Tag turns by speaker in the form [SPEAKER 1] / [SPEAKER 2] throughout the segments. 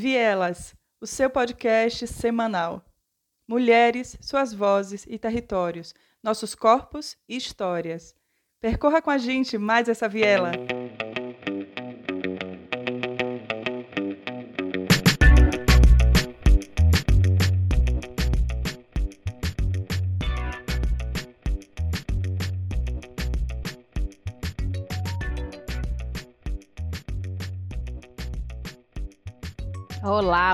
[SPEAKER 1] Vielas, o seu podcast semanal. Mulheres, suas vozes e territórios, nossos corpos e histórias. Percorra com a gente mais essa viela.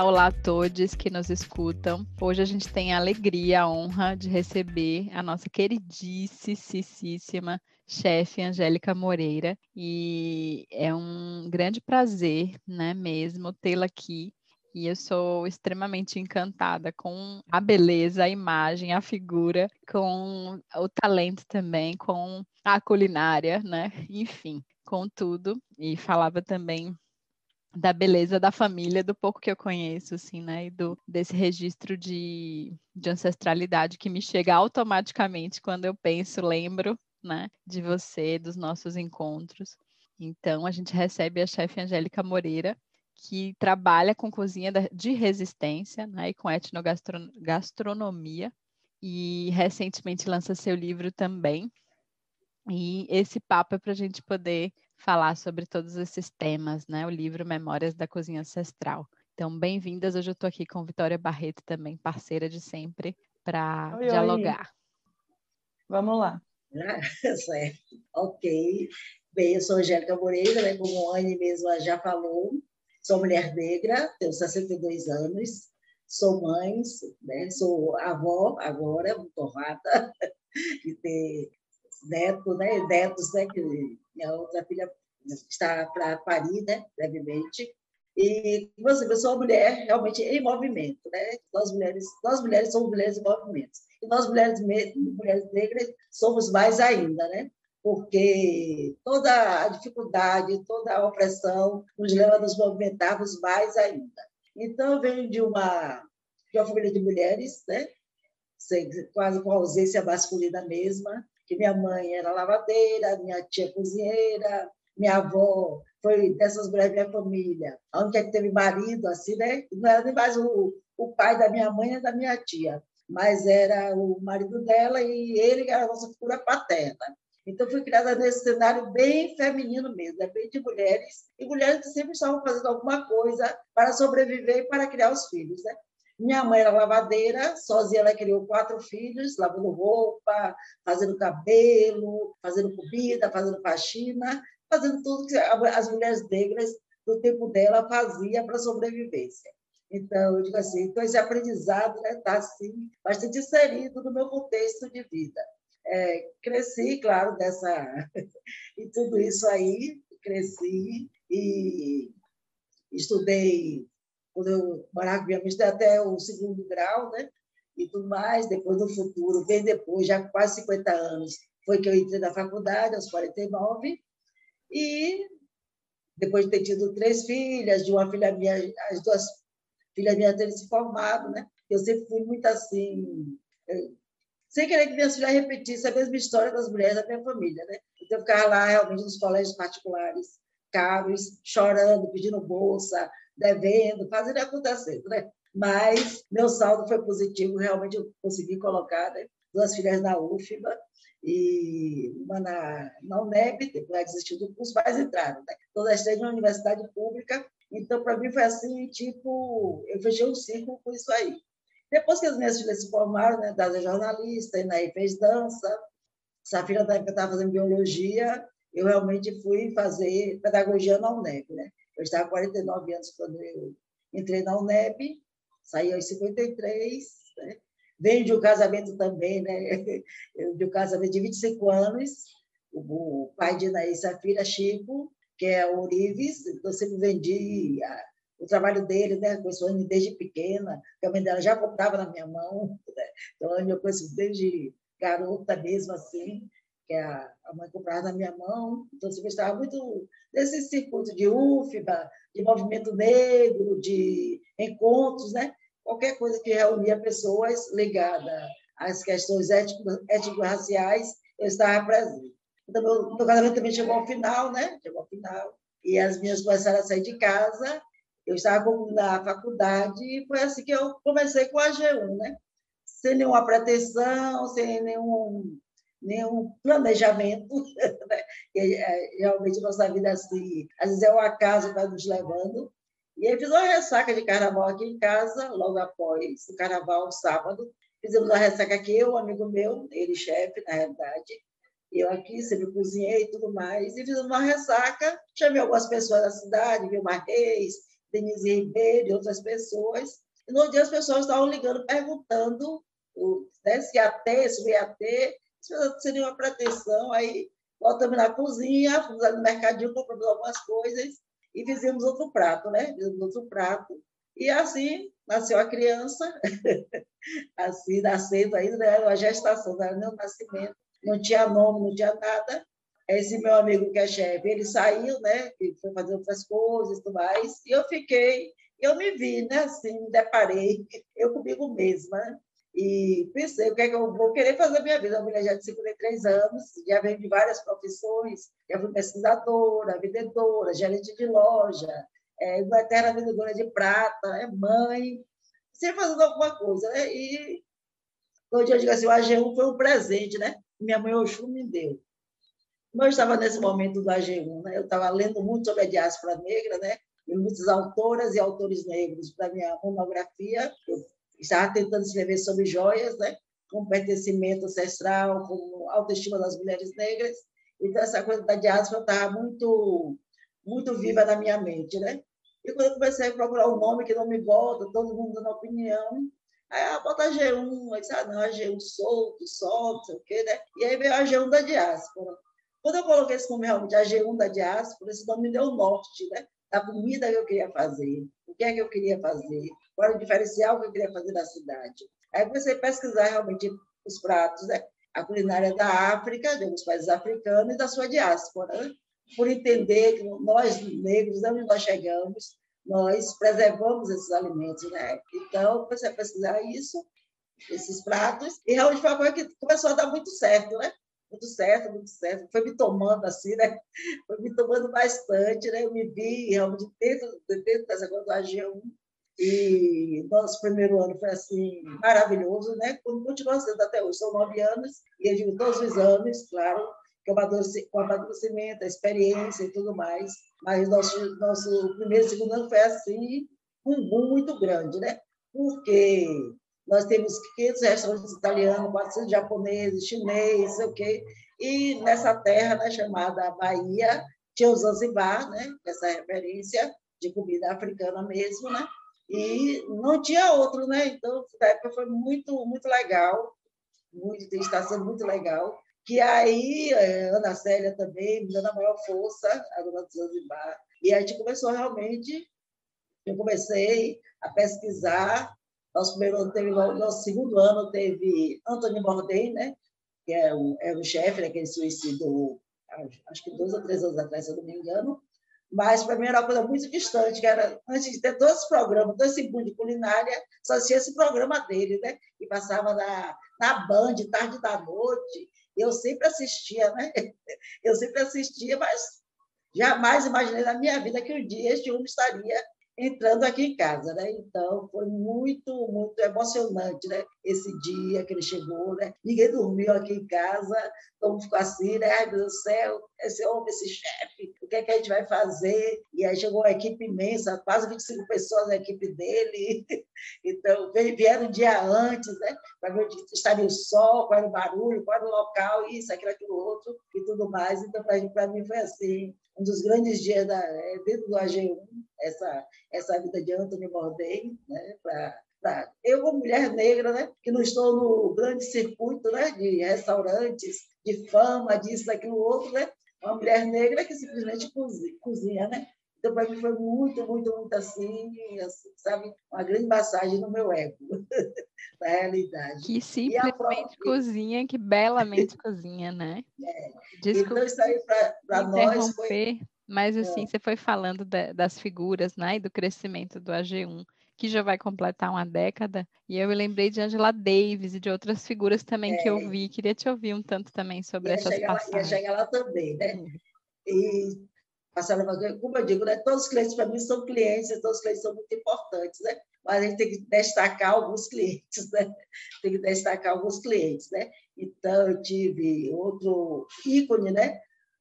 [SPEAKER 2] Olá, a todos que nos escutam. Hoje a gente tem a alegria, a honra de receber a nossa queridíssima chefe Angélica Moreira e é um grande prazer, né, mesmo tê-la aqui. E eu sou extremamente encantada com a beleza, a imagem, a figura, com o talento também, com a culinária, né? Enfim, com tudo. E falava também da beleza da família, do pouco que eu conheço, assim, né? E do, desse registro de, de ancestralidade que me chega automaticamente quando eu penso, lembro, né? De você, dos nossos encontros. Então, a gente recebe a chefe Angélica Moreira, que trabalha com cozinha de resistência, né? E com etnogastronomia. E recentemente lança seu livro também. E esse papo é para a gente poder falar sobre todos esses temas, né? O livro Memórias da Cozinha Ancestral. Então, bem-vindas. Hoje eu estou aqui com Vitória Barreto, também parceira de sempre, para dialogar.
[SPEAKER 1] Oi. Vamos lá.
[SPEAKER 3] Ah, certo. Ok. Bem, eu sou Angélica Moreira, né? como a Anne mesmo já falou. Sou mulher negra, tenho 62 anos, sou mãe, né? sou avó agora, muito honrada de ter neto, né? netos, né? que minha outra filha está para parir, né? brevemente. E você vê, sou mulher realmente em movimento, né? Nós mulheres, nós mulheres somos mulheres em movimento. E nós mulheres, mulheres negras somos mais ainda, né? Porque toda a dificuldade, toda a opressão nos leva a nos movimentarmos mais ainda. Então, eu venho de uma, de uma família de mulheres, né? quase com ausência masculina mesma, que minha mãe era lavadeira, minha tia cozinheira, minha avó foi dessas mulheres da minha família, a única que teve marido, assim, né? Não era nem mais o, o pai da minha mãe nem da minha tia, mas era o marido dela e ele era a nossa figura paterna. Então, fui criada nesse cenário bem feminino mesmo, né? bem de mulheres, e mulheres que sempre estavam fazendo alguma coisa para sobreviver e para criar os filhos. Né? Minha mãe era lavadeira, sozinha ela criou quatro filhos, lavando roupa, fazendo cabelo, fazendo comida, fazendo faxina, fazendo tudo que as mulheres negras do tempo dela faziam para sobrevivência. Então, eu digo assim, então esse aprendizado está né, tá, assim, bastante inserido no meu contexto de vida. É, cresci, claro, dessa e tudo isso aí, cresci e estudei quando eu morava com minha mãe, até o segundo grau, né? E tudo mais. Depois, no futuro, bem depois, já quase 50 anos, foi que eu entrei na faculdade, aos 49. E depois de ter tido três filhas, de uma filha minha, as duas filhas minhas terem se formado, né? Eu sempre fui muito assim, sem querer que minhas filhas repetissem a mesma história das mulheres da minha família, né? Então, eu ficava lá realmente nos colégios particulares, caros, chorando, pedindo bolsa, devendo, fazendo acontecer, né? Mas meu saldo foi positivo, realmente eu consegui colocar né? duas filhas na UFBA e uma na, na UNEP, depois desistiu do curso, mas entraram. Né? Todas as três na universidade pública. Então, para mim, foi assim, tipo, eu fechei um ciclo com isso aí. Depois que as minhas filhas se formaram, né, Dada é jornalista, e aí fez dança, Safira da época estava fazendo biologia, eu realmente fui fazer pedagogia na UNEP, né? Eu estava com 49 anos quando eu entrei na UNEP, saí aos 53, né? Venho de um casamento também, né? de um casamento de 25 anos, o pai de Inaí Safira, Chico, que é o Orives, eu sempre vendi o trabalho dele, né? Conheço desde pequena, a mãe dela já comprava na minha mão, né? então eu conheço desde garota mesmo, assim, que a, mãe comprava na minha mão. Então, eu gostava muito desse circuito de UFBA, de movimento negro, de encontros, né? qualquer coisa que reunia pessoas ligadas às questões étnico-raciais, eu estava presente. Então, meu, meu casamento também chegou ao final, né? Chegou ao final. E as minhas começaram a sair de casa. eu estava na faculdade e foi assim que eu comecei com a G1, né? Sem nenhuma pretensão, sem nenhum, nenhum planejamento. Né? É, realmente, nossa vida, assim, às vezes é o acaso que vai nos levando. E aí fiz uma ressaca de carnaval aqui em casa, logo após o carnaval, sábado. Fizemos uma ressaca aqui, um amigo meu, ele chefe, na realidade, eu aqui sempre cozinhei e tudo mais, e fiz uma ressaca, chamei algumas pessoas da cidade, Vilmar Reis, Denise Ribeiro e outras pessoas, e no dia as pessoas estavam ligando, perguntando né, se ia ter, se ia ter, seria uma pretensão, aí voltamos na cozinha, fomos ali no mercadinho, compramos algumas coisas e fizemos outro prato, né? Fizemos outro prato, e assim nasceu a criança, assim, nascendo ainda, né? a gestação, não era nem nascimento, não tinha nome, não tinha nada. Esse meu amigo que é chefe, ele saiu, né? Ele foi fazer outras coisas e tudo mais. E eu fiquei, eu me vi, né? Assim, me deparei, eu comigo mesma. E pensei, o que é que eu vou querer fazer minha vida? Uma mulher já de 53 anos, já veio de várias profissões, já fui pesquisadora, vendedora, gerente de loja, é, uma eterna vendedora de prata, é mãe, sempre fazendo alguma coisa, né? E quando eu digo assim, o AG1 foi um presente, né? minha mãe Oxum me deu. Eu estava nesse momento do AG1, né? eu estava lendo muito sobre a diáspora negra, né? e muitas autoras e autores negros para minha monografia. Eu estava tentando escrever sobre joias, né? com pertencimento ancestral, com autoestima das mulheres negras. Então, essa coisa da diáspora estava muito, muito viva na minha mente. Né? E quando eu comecei a procurar um nome que não me volta, todo mundo dando opinião, Aí, ah, bota G1, aí disse, ah, não, a G1 solto, solto, não sei o quê, né? E aí veio a G1 da diáspora. Quando eu coloquei esse nome realmente, a G1 da diáspora, esse nome me deu norte, né? Da comida que eu queria fazer, o que é que eu queria fazer, qual era o diferencial que eu queria fazer na cidade. Aí comecei a pesquisar realmente os pratos, né? A culinária da África, alguns países africanos e da sua diáspora, né? por entender que nós, negros, onde nós chegamos, nós preservamos esses alimentos, né? Então, comecei a pesquisar isso, esses pratos, e realmente foi uma coisa que começou a dar muito certo, né? Muito certo, muito certo. Foi me tomando assim, né? Foi me tomando bastante, né? Eu me vi realmente dentro, dentro dessa coisa do AG1. E nosso primeiro ano foi assim maravilhoso, né? Continua sendo até hoje, são nove anos, e eu digo todos os anos, claro, que o amadurecimento, a experiência e tudo mais. Mas nosso, nosso primeiro e segundo ano foi assim, um boom muito grande, né? Porque nós temos 500 restaurantes italianos, 400 japoneses, chineses, sei o quê. E nessa terra né, chamada Bahia, tinha o Zanzibar, né? Essa referência de comida africana mesmo, né? E não tinha outro, né? Então, na época foi muito, muito legal, muito, está sendo muito legal. Que aí é, Ana Célia também me dando a maior força, a dona Zanzibar, e a gente começou realmente, eu comecei a pesquisar, nosso primeiro ano teve, nosso segundo ano teve Antônio Bordem, né, que é o, é o chefe, né, que ele suicidou, acho que dois ou três anos atrás, se eu não me engano, mas para mim era uma coisa muito distante, que era, antes de ter todos os programas, todo esse boom de culinária, só tinha esse programa dele, né? que passava na, na Band, tarde da noite, eu sempre assistia, né? Eu sempre assistia, mas jamais imaginei na minha vida que um dia este homem estaria entrando aqui em casa, né? Então foi muito, muito emocionante, né? Esse dia que ele chegou, né? Ninguém dormiu aqui em casa, todo mundo ficou assim, né? Ai, meu Deus do céu, esse homem, esse chefe, o que é que a gente vai fazer? E aí chegou uma equipe imensa, quase 25 pessoas na equipe dele. Então, vieram um dia antes, né? Para ver onde estaria o sol, qual era o barulho, qual era o local, isso, aquilo, aquilo outro e tudo mais. Então, para mim foi assim, um dos grandes dias da, é, dentro do AG1, essa, essa vida de Anthony Bourdain, né? Pra, eu, como mulher negra, né, que não estou no grande circuito né, de restaurantes, de fama, disso, daquilo, outro, né, uma mulher negra que simplesmente cozinha né? Então, para mim, foi muito, muito, muito assim, assim, sabe? Uma grande massagem no meu ego, na realidade.
[SPEAKER 2] Que simplesmente própria... cozinha, que belamente cozinha, né?
[SPEAKER 3] É. Desculpa então, isso aí para nós foi...
[SPEAKER 2] Mas, assim, é. você foi falando das figuras, né? E do crescimento do AG1 que já vai completar uma década. E eu me lembrei de Angela Davis e de outras figuras também é. que eu vi. Queria te ouvir um tanto também sobre
[SPEAKER 3] ia
[SPEAKER 2] essas passagens.
[SPEAKER 3] Lá, ia chegar lá também, né? E passaram a como eu digo, né? todos os clientes para mim são clientes, todos os clientes são muito importantes, né? Mas a gente tem que destacar alguns clientes, né? Tem que destacar alguns clientes, né? Então, eu tive outro ícone, né?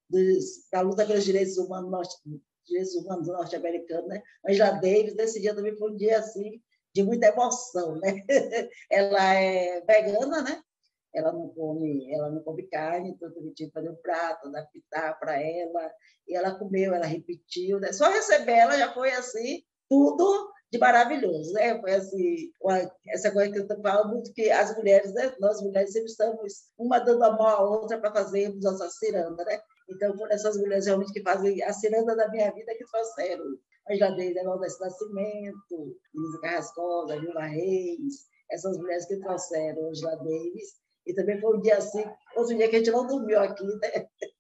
[SPEAKER 3] Dos, da luta pelos direitos humanos, norte, direitos humanos norte-americanos, né? Angela Davis, nesse dia também foi um dia, assim, de muita emoção, né? Ela é vegana, né? Ela não come, ela não come carne, então eu tive que fazer um prato, adaptar para ela, e ela comeu, ela repetiu, né? Só receber ela já foi assim, tudo de maravilhoso, né? Foi assim, uma, essa coisa que eu estou falando, que as mulheres, né? Nós mulheres sempre estamos uma dando a mão à outra para fazermos nossa ciranda, né? Então, foram essas mulheres realmente que fazem a ciranda da minha vida que trouxeram. A Jadeira Valdez Nascimento, Lisa Carrascosa, Vilma Reis, essas mulheres que trouxeram Angela Davis e também foi um dia assim, outro dia que a gente não dormiu aqui, né?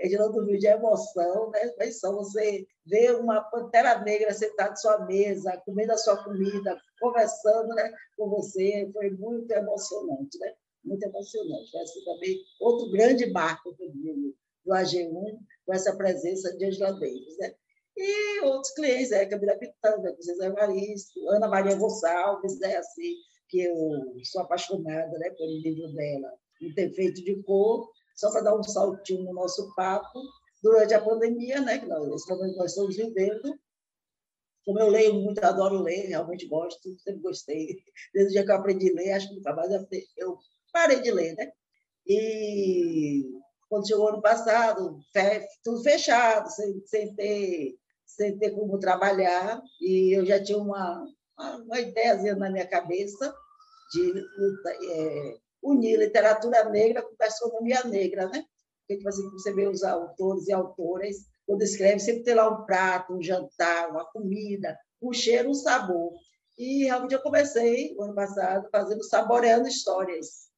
[SPEAKER 3] A gente não dormiu de emoção, né? Mas só você ver uma pantera negra sentada à sua mesa, comendo a sua comida, conversando né, com você, foi muito emocionante, né? Muito emocionante. Acho que também outro grande marco comigo do AG1, com essa presença de Angela Davis, né? E outros clientes, é, Camila Pitanga, José Evaristo, Ana Maria Gonçalves, né? Assim, que eu sou apaixonada né, pelo livro dela, Um Defeito de Cor, só para dar um saltinho no nosso papo, durante a pandemia, né, que nós, estamos vivendo, como eu leio muito, adoro ler, realmente gosto, sempre gostei. Desde o dia que eu aprendi a ler, acho que nunca mais eu parei de ler, né? E quando chegou ano passado, tudo fechado, sem, sem, ter, sem ter como trabalhar, e eu já tinha uma, uma ideia na minha cabeça de é, unir literatura negra com gastronomia negra, né? Porque tipo assim, você vê os autores e autoras, quando escreve, sempre tem lá um prato, um jantar, uma comida, um cheiro, um sabor. E realmente eu comecei, o ano passado, fazendo Saboreando Histórias,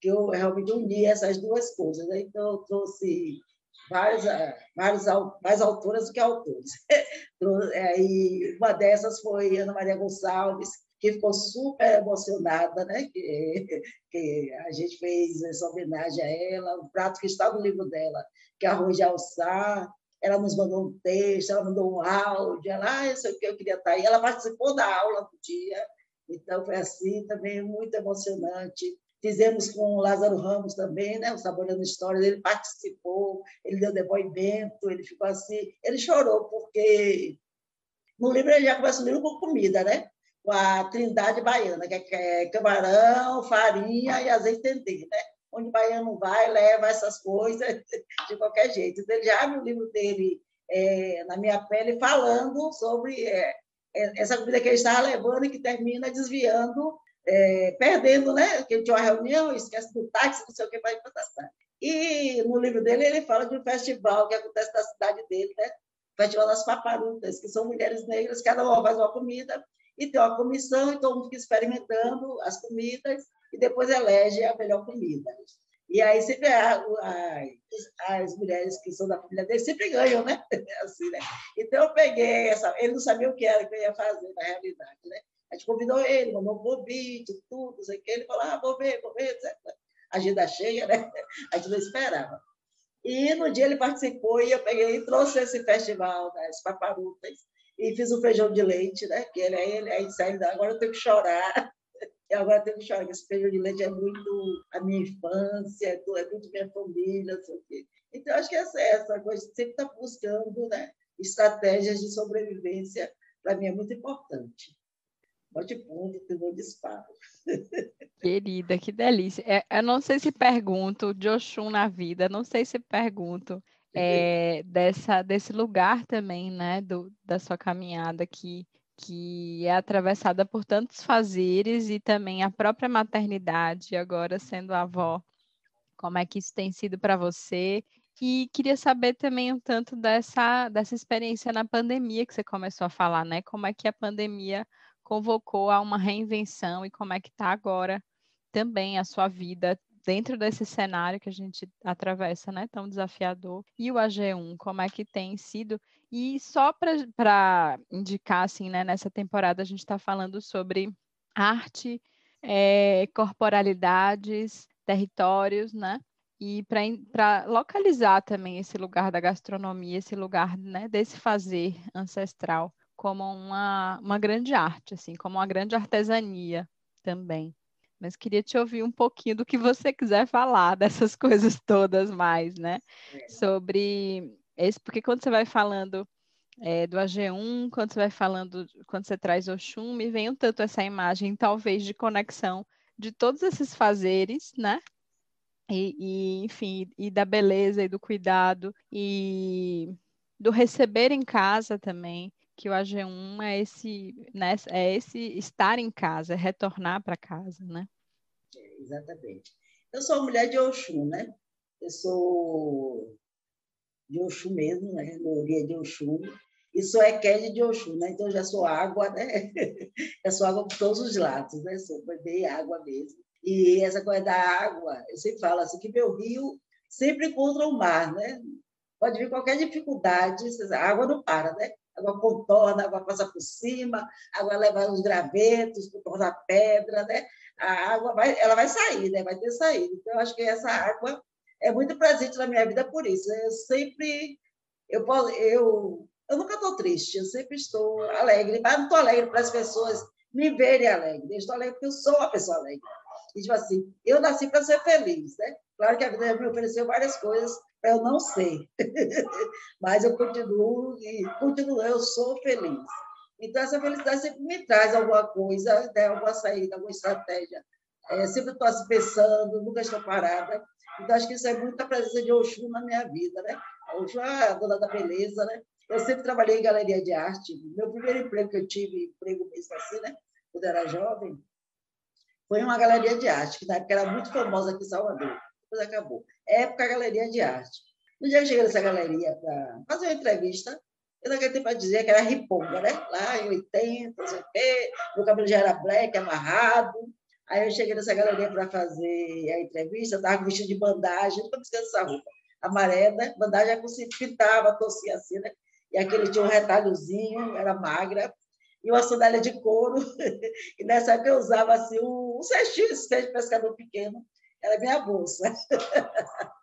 [SPEAKER 3] que eu realmente uni essas duas coisas. Né? Então, eu trouxe várias, várias, mais autoras do que autores. É, e uma dessas foi Ana Maria Gonçalves, que ficou super emocionada, né? que, que a gente fez essa homenagem a ela, o prato que está no livro dela, que é arroz de alçar, ela nos mandou um texto, ela mandou um áudio, ela, ah, eu sei o que eu queria estar aí, ela participou da aula do dia, então foi assim também muito emocionante. Fizemos com o Lázaro Ramos também, né? o Saboreando Histórias, ele participou, ele deu depoimento, ele ficou assim, ele chorou, porque no livro ele já começa o livro com comida, né? Com a trindade baiana, que é camarão, farinha e azeite dendê, né? Onde o baiano vai, leva essas coisas de qualquer jeito. Ele já abre o livro dele é, na minha pele falando sobre é, é essa comida que ele estava levando e que termina desviando, é, perdendo, né? Que tinha uma reunião, esquece do táxi, não sei o que, vai protestar. E no livro dele ele fala de um festival que acontece na cidade dele, né? Festival das Paparutas, que são mulheres negras, cada uma faz uma comida e tem uma comissão e todo mundo fica experimentando as comidas e depois elege a melhor comida. E aí sempre a, a, as mulheres que são da família dele sempre ganham, né? Assim, né? Então eu peguei essa, ele não sabia o que era que eu ia fazer na realidade, né? A gente convidou ele, mandou um convite, tudo, sei que ele falou, ah, vou ver, vou ver, etc. Agenda cheia, né? A gente não esperava. E no dia ele participou e eu peguei e trouxe esse festival das paparutas e fiz o feijão de leite, né? Que ele, ele aí saindo, agora eu tenho que chorar. E agora eu tenho que chorar, esse feijão de leite é muito a minha infância, é, é muito minha família, sei o quê. Então, acho que essa, essa coisa, sempre está buscando né, estratégias de sobrevivência, para mim é muito importante. Pode ponto, um disparo.
[SPEAKER 2] Querida, que delícia. É, eu não sei se pergunto de Oxum na vida, não sei se pergunto é, dessa, desse lugar também, né, do, da sua caminhada que, que é atravessada por tantos fazeres e também a própria maternidade, agora sendo avó, como é que isso tem sido para você? E queria saber também um tanto dessa, dessa experiência na pandemia que você começou a falar, né? Como é que a pandemia convocou a uma reinvenção e como é que está agora também a sua vida dentro desse cenário que a gente atravessa, né, tão desafiador, e o AG1, como é que tem sido? E só para indicar, assim, né, nessa temporada a gente está falando sobre arte, é, corporalidades, territórios, né? e para localizar também esse lugar da gastronomia, esse lugar né, desse fazer ancestral como uma, uma grande arte, assim, como uma grande artesania também. Mas queria te ouvir um pouquinho do que você quiser falar dessas coisas todas mais, né? É. Sobre esse, porque quando você vai falando é, do AG1, quando você vai falando, quando você traz Oxum, me vem um tanto essa imagem, talvez, de conexão de todos esses fazeres, né? E, e, enfim, e da beleza e do cuidado e do receber em casa também, que o AG1 é esse, né, é esse estar em casa, é retornar para casa, né?
[SPEAKER 3] É, exatamente. Eu sou mulher de Oxum, né? Eu sou de Oxum mesmo, né? Maioria de Oxum. E sou Equede de Oxum, né? Então já sou água, né? Eu sou água por todos os lados, né? Sou bem água mesmo. E essa coisa da água, eu sempre falo assim, que meu rio sempre encontra o mar, né? Pode vir qualquer dificuldade, a água não para, né? Água contorna, água passa por cima, água leva os gravetos, contorna a pedra, né? A água vai, ela vai sair, né? Vai ter saído. Então, eu acho que essa água é muito presente na minha vida por isso. Eu sempre, eu, eu, eu nunca estou triste, eu sempre estou alegre, mas não estou alegre para as pessoas me verem alegre. Eu estou alegre porque eu sou uma pessoa alegre. E, tipo assim, eu nasci para ser feliz, né? Claro que a vida me ofereceu várias coisas eu não ser, mas eu continuo e continuo, eu sou feliz. Então, essa felicidade sempre me traz alguma coisa, né? alguma saída, alguma estratégia. É, sempre estou assim, pensando, nunca estou parada. Então, acho que isso é muita presença de Oxum na minha vida, né? Oxum é a dona da beleza, né? Eu sempre trabalhei em galeria de arte. Meu primeiro emprego que eu tive, emprego mesmo assim, né? Quando era jovem, foi uma galeria de arte, que na época era muito famosa aqui em Salvador. Depois acabou. Época Galeria de Arte. No dia que cheguei nessa galeria para fazer uma entrevista, eu naquele tempo dizia que era riponga, né? Lá em 80, não sei o quê, meu cabelo já era black, amarrado. Aí eu cheguei nessa galeria para fazer a entrevista, estava vestido de bandagem, nunca me dessa roupa. Amarela, bandagem é como se pintava, torcia assim, né? E aquele tinha um retalhozinho, era magra, e uma sandália de couro. E nessa época eu usava assim, um, um cestinho, esse de pescador pequeno, era minha bolsa.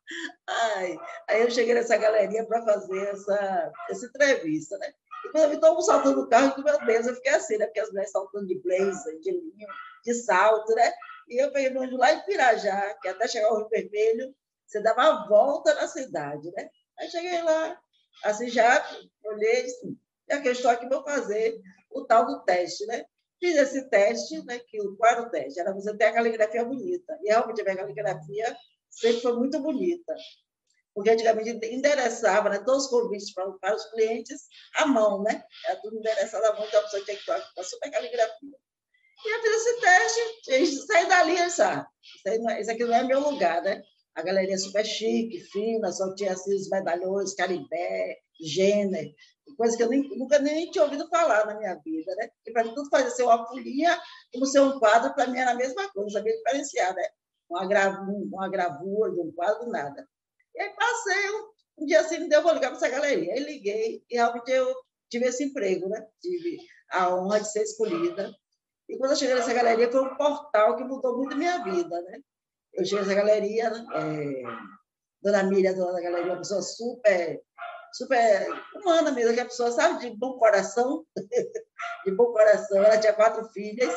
[SPEAKER 3] Ai, aí eu cheguei nessa galeria para fazer essa, essa entrevista, né? E quando eu vi todo mundo saltando no carro, meu Deus, eu fiquei assim, né? Porque as mulheres saltando de blazer, de linho, de salto, né? E eu peguei no lá em Pirajá, que até chegar ao Rio Vermelho, você dava a volta na cidade, né? Aí cheguei lá, assim, já olhei e já que eu estou aqui, vou fazer o tal do teste, né? Fiz esse teste, né? Que, qual era o teste? Era você ter a caligrafia bonita. E realmente a minha caligrafia sempre foi muito bonita. Porque antigamente endereçava né, todos os convites para, para os clientes à mão, né? Era tudo endereçado à mão, então a pessoa tinha que estar com a super caligrafia. E eu fiz esse teste, saí dali, sabe? Isso aqui não é meu lugar, né? A galeria super chique, fina, só tinha os medalhões, caribé, gênero, coisa que eu nem, nunca nem tinha ouvido falar na minha vida, né? Porque para mim tudo fazia ser uma folia, como ser um quadro, para mim era a mesma coisa, não sabia diferenciar, né? Uma, gravu, uma gravura de um quadro, nada. E aí passei, um, um dia assim, me deu, vou ligar para essa galeria. Aí liguei e realmente eu tive esse emprego, né? Tive a honra de ser escolhida. E quando eu cheguei nessa galeria, foi um portal que mudou muito a minha vida, né? Eu cheguei nessa galeria, né? é, Dona Miriam, dona da galeria, uma pessoa super super humana mesmo, que a pessoa sabe de bom coração, de bom coração. Ela tinha quatro filhas,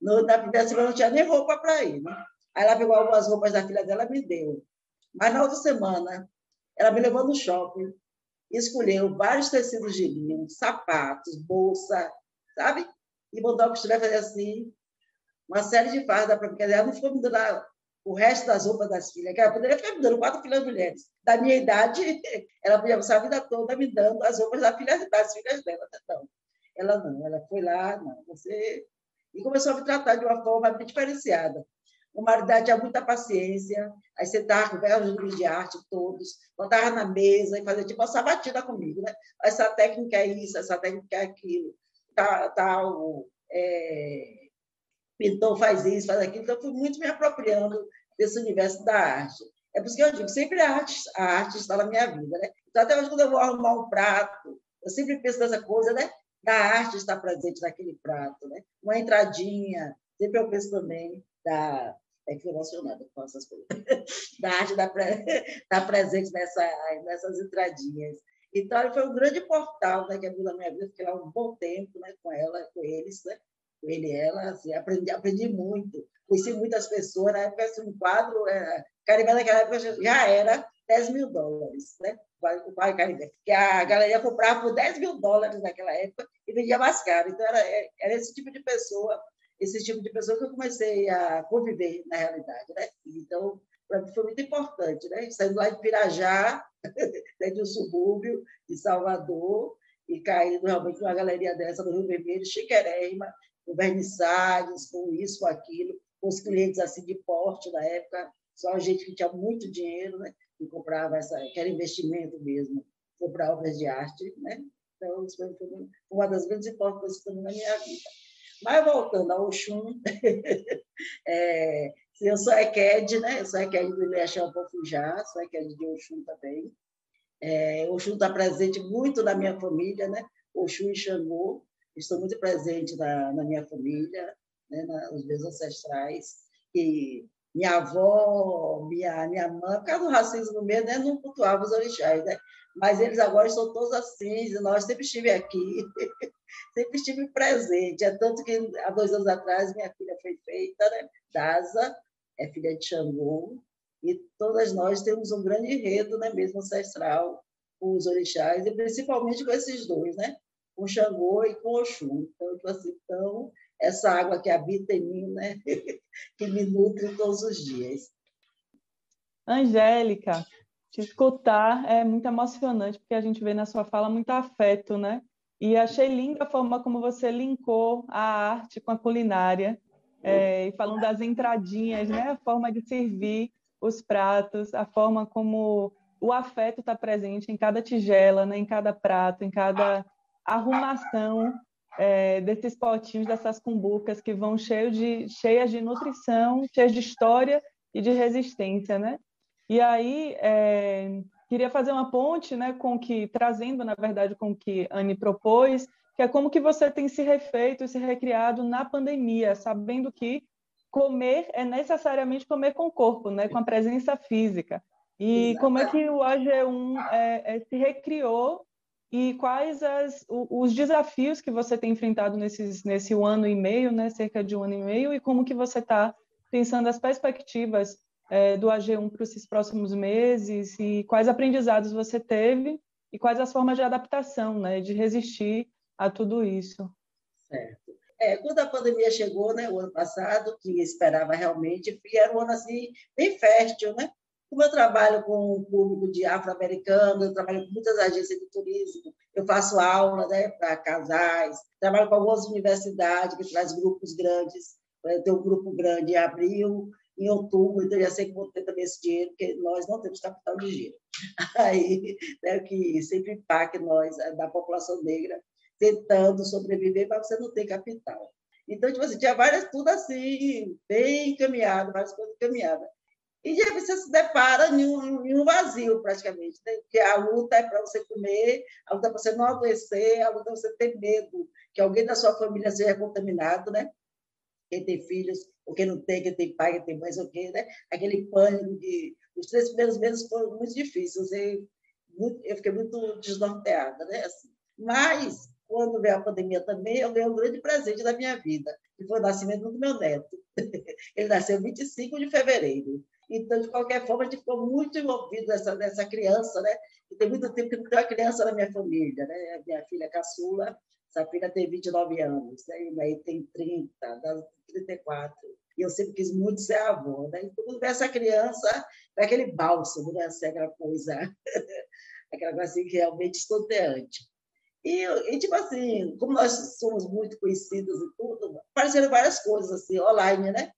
[SPEAKER 3] no, na primeira semana não tinha nem roupa para ir. Né? Aí ela pegou algumas roupas da filha dela e me deu. Mas na outra semana, ela me levou no shopping e escolheu vários tecidos de linho, sapatos, bolsa, sabe? E mandou a costureira fazer assim, uma série de fardas para porque ela não ficou me dando o resto das roupas das filhas, que ela poderia ficar me dando quatro filhas mulheres. Da minha idade, ela podia passar a vida toda me dando as roupas das filhas, das filhas dela. Não, ela não, ela foi lá, não, você... E começou a me tratar de uma forma diferenciada. O marido tinha muita paciência, aí sentava com os livros de arte todos, botava na mesa e fazia tipo uma sabatina comigo, né? Essa técnica é isso, essa técnica é aquilo, tal, tal é, pintor faz isso, faz aquilo. Então, fui muito me apropriando desse universo da arte. É por isso que eu digo, sempre a arte, a arte está na minha vida. Né? Então, até hoje, quando eu vou arrumar um prato, eu sempre penso nessa coisa né? da arte estar presente naquele prato. Né? Uma entradinha, sempre eu penso também da, é que emocionada com essas coisas. da arte da, pre... da presente nessa, nessas entradinhas. Então, foi um grande portal né, que abriu na minha vida, fiquei lá um bom tempo né, com ela, com eles, né? Ele ela, assim, aprendi, aprendi muito. Conheci muitas pessoas, na época, assim, um quadro, é, naquela época já era 10 mil dólares, né? o Pai Caribe, que a galera comprava por 10 mil dólares naquela época e vendia mais caro. Então, era, era esse tipo de pessoa, esse tipo de pessoa que eu comecei a conviver, na realidade. Né? Então, para mim foi muito importante, né? Saindo lá de Pirajá, de um subúrbio de Salvador, e caindo realmente numa galeria dessa no Rio Vermelho, chiquerérrima, com vernissagens, com isso, com aquilo, com os clientes assim de porte na época, só gente que tinha muito dinheiro, né? que comprava essa, que era investimento mesmo, comprar obras de arte, né? Então, isso foi uma das grandes importâncias também na minha vida. Mas voltando ao Oxum, é, eu sou Eked, né? Eu sou Eked do Ilhéchão Pofujá, sou Eked de Oxum também. É, Oxum está presente muito na minha família, né? Oxum e Xangô, estou muito presente na, na minha família, né? nos meus ancestrais, e minha avó, minha, minha mãe, por causa do racismo mesmo, né, não cultuavam os orixás, né? Mas eles agora estão todos assim, nós sempre estive aqui, sempre estive presente. É tanto que há dois anos atrás minha filha foi feita, né? Daza, é filha de Xangô, e todas nós temos um grande enredo, né, mesmo ancestral, com os orixás, e principalmente com esses dois, né? Com Xangô e com Oxum. Então, tipo assim, então essa água que habita em mim, né? que me nutre todos os dias.
[SPEAKER 1] Angélica, te escutar é muito emocionante, porque a gente vê na sua fala muito afeto, né? E achei linda a forma como você linkou a arte com a culinária, é, e falando das entradinhas, né? A forma de servir os pratos, a forma como o afeto está presente em cada tigela, né? em cada prato, em cada arrumação é, desses potinhos, dessas cumbucas que vão cheio de, cheias de nutrição, cheias de história e de resistência, né? E aí, é, queria fazer uma ponte, né, com que, trazendo, na verdade, com que Anne propôs, que é como que você tem se refeito e se recriado na pandemia, sabendo que comer é necessariamente comer com o corpo, né, com a presença física. E como é que o AG1 é, é, se recriou e quais as, os desafios que você tem enfrentado nesses, nesse ano e meio, né, cerca de um ano e meio, e como que você está pensando as perspectivas é, do AG1 para esses próximos meses e quais aprendizados você teve e quais as formas de adaptação, né, de resistir a tudo isso.
[SPEAKER 3] Certo. É, quando a pandemia chegou, né, o ano passado, que esperava realmente, era um ano assim bem fértil, né? Como eu trabalho com o público de afro-americano, eu trabalho com muitas agências de turismo, eu faço aula né, para casais, trabalho com algumas universidades que traz grupos grandes. Eu tenho um grupo grande em abril, em outubro, então já sei que vou ter também esse dinheiro, porque nós não temos capital de giro. Aí, né, que sempre impacta nós, da população negra, tentando sobreviver, mas você não tem capital. Então, tipo assim, tinha várias, tudo assim, bem encaminhado, várias coisas encaminhadas. E de você se depara em um, em um vazio, praticamente, né? porque a luta é para você comer, a luta é para você não adoecer, a luta é para você ter medo que alguém da sua família seja contaminado, né? Quem tem filhos, ou quem não tem, quem tem pai, quem tem mãe, ou quem, né? Aquele pânico de... Os três primeiros meses foram muito difíceis, eu, eu fiquei muito desnorteada, né? Assim. Mas, quando veio a pandemia também, eu ganhei um grande presente da minha vida, que foi o nascimento do meu neto. Ele nasceu 25 de fevereiro. Então, de qualquer forma, a gente ficou muito envolvido nessa, nessa criança, né? E tem muito tempo que não tem uma criança na minha família, né? Minha filha caçula, essa filha tem 29 anos, né? E tem 30, dá 34. E eu sempre quis muito ser avó, né? Então, quando vê essa criança, é aquele bálsamo, né? Assim, aquela coisa, aquela coisa assim, realmente estonteante. E, e, tipo assim, como nós somos muito conhecidos e tudo, apareceram várias coisas assim, online, né?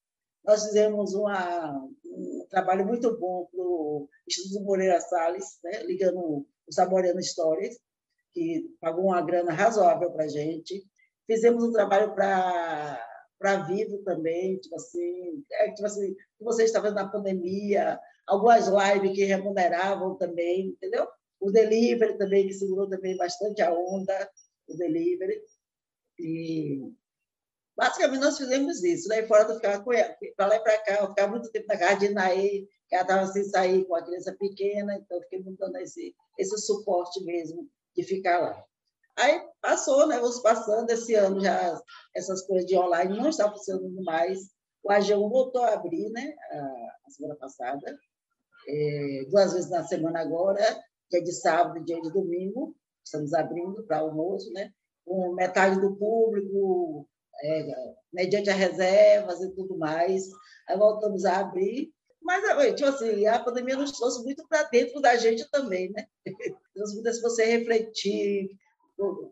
[SPEAKER 3] Nós fizemos uma, um trabalho muito bom para o Instituto Moreira Salles, né, ligando o Saboreando Histórias, que pagou uma grana razoável para a gente. Fizemos um trabalho para para Vivo também, tipo assim, é, tipo assim, que você estava na pandemia, algumas lives que remuneravam também, entendeu? O delivery também, que segurou também bastante a onda, o delivery. E Basicamente, nós fizemos isso. Daí fora, eu ficava com ela, para lá e para cá, eu ficava muito tempo na casa de Inaê, que ela estava sem sair com a criança pequena, então eu fiquei dando esse, esse suporte mesmo de ficar lá. Aí passou, né? Vamos passando, esse ano já essas coisas de online não estão funcionando mais. O AGU voltou a abrir, né? A, semana passada, é, duas vezes na semana agora, dia de sábado e dia de domingo, estamos abrindo para almoço, né? Com metade do público, é, mediante as reservas e tudo mais. Aí voltamos a abrir. Mas, tipo assim, a pandemia nos trouxe muito para dentro da gente também, né? Muito se você refletir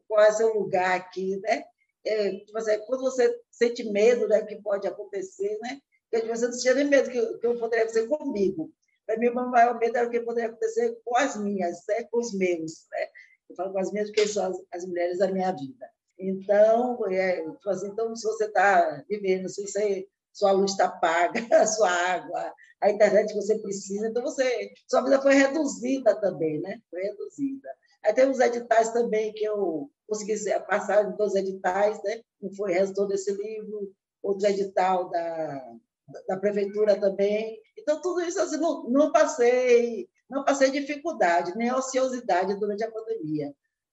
[SPEAKER 3] qual é seu lugar aqui, né? É, tipo assim, quando você sente medo né, que pode acontecer, né? Porque você não tinha nem medo que, que eu poderia acontecer comigo. Para mim, o meu maior medo era o que poderia acontecer com as minhas, né? com os meus. Né? Eu falo com as minhas porque são as, as mulheres da minha vida. Então, é, tipo assim, então se você está vivendo, se você, sua luz está paga, sua água, a internet que você precisa, então você, sua vida foi reduzida também, né? Foi reduzida. Aí tem os editais também que eu consegui passar em dois editais, né? Um foi resultado desse livro, outro edital da, da prefeitura também. Então, tudo isso assim, não, não passei não passei dificuldade, nem ociosidade durante a pandemia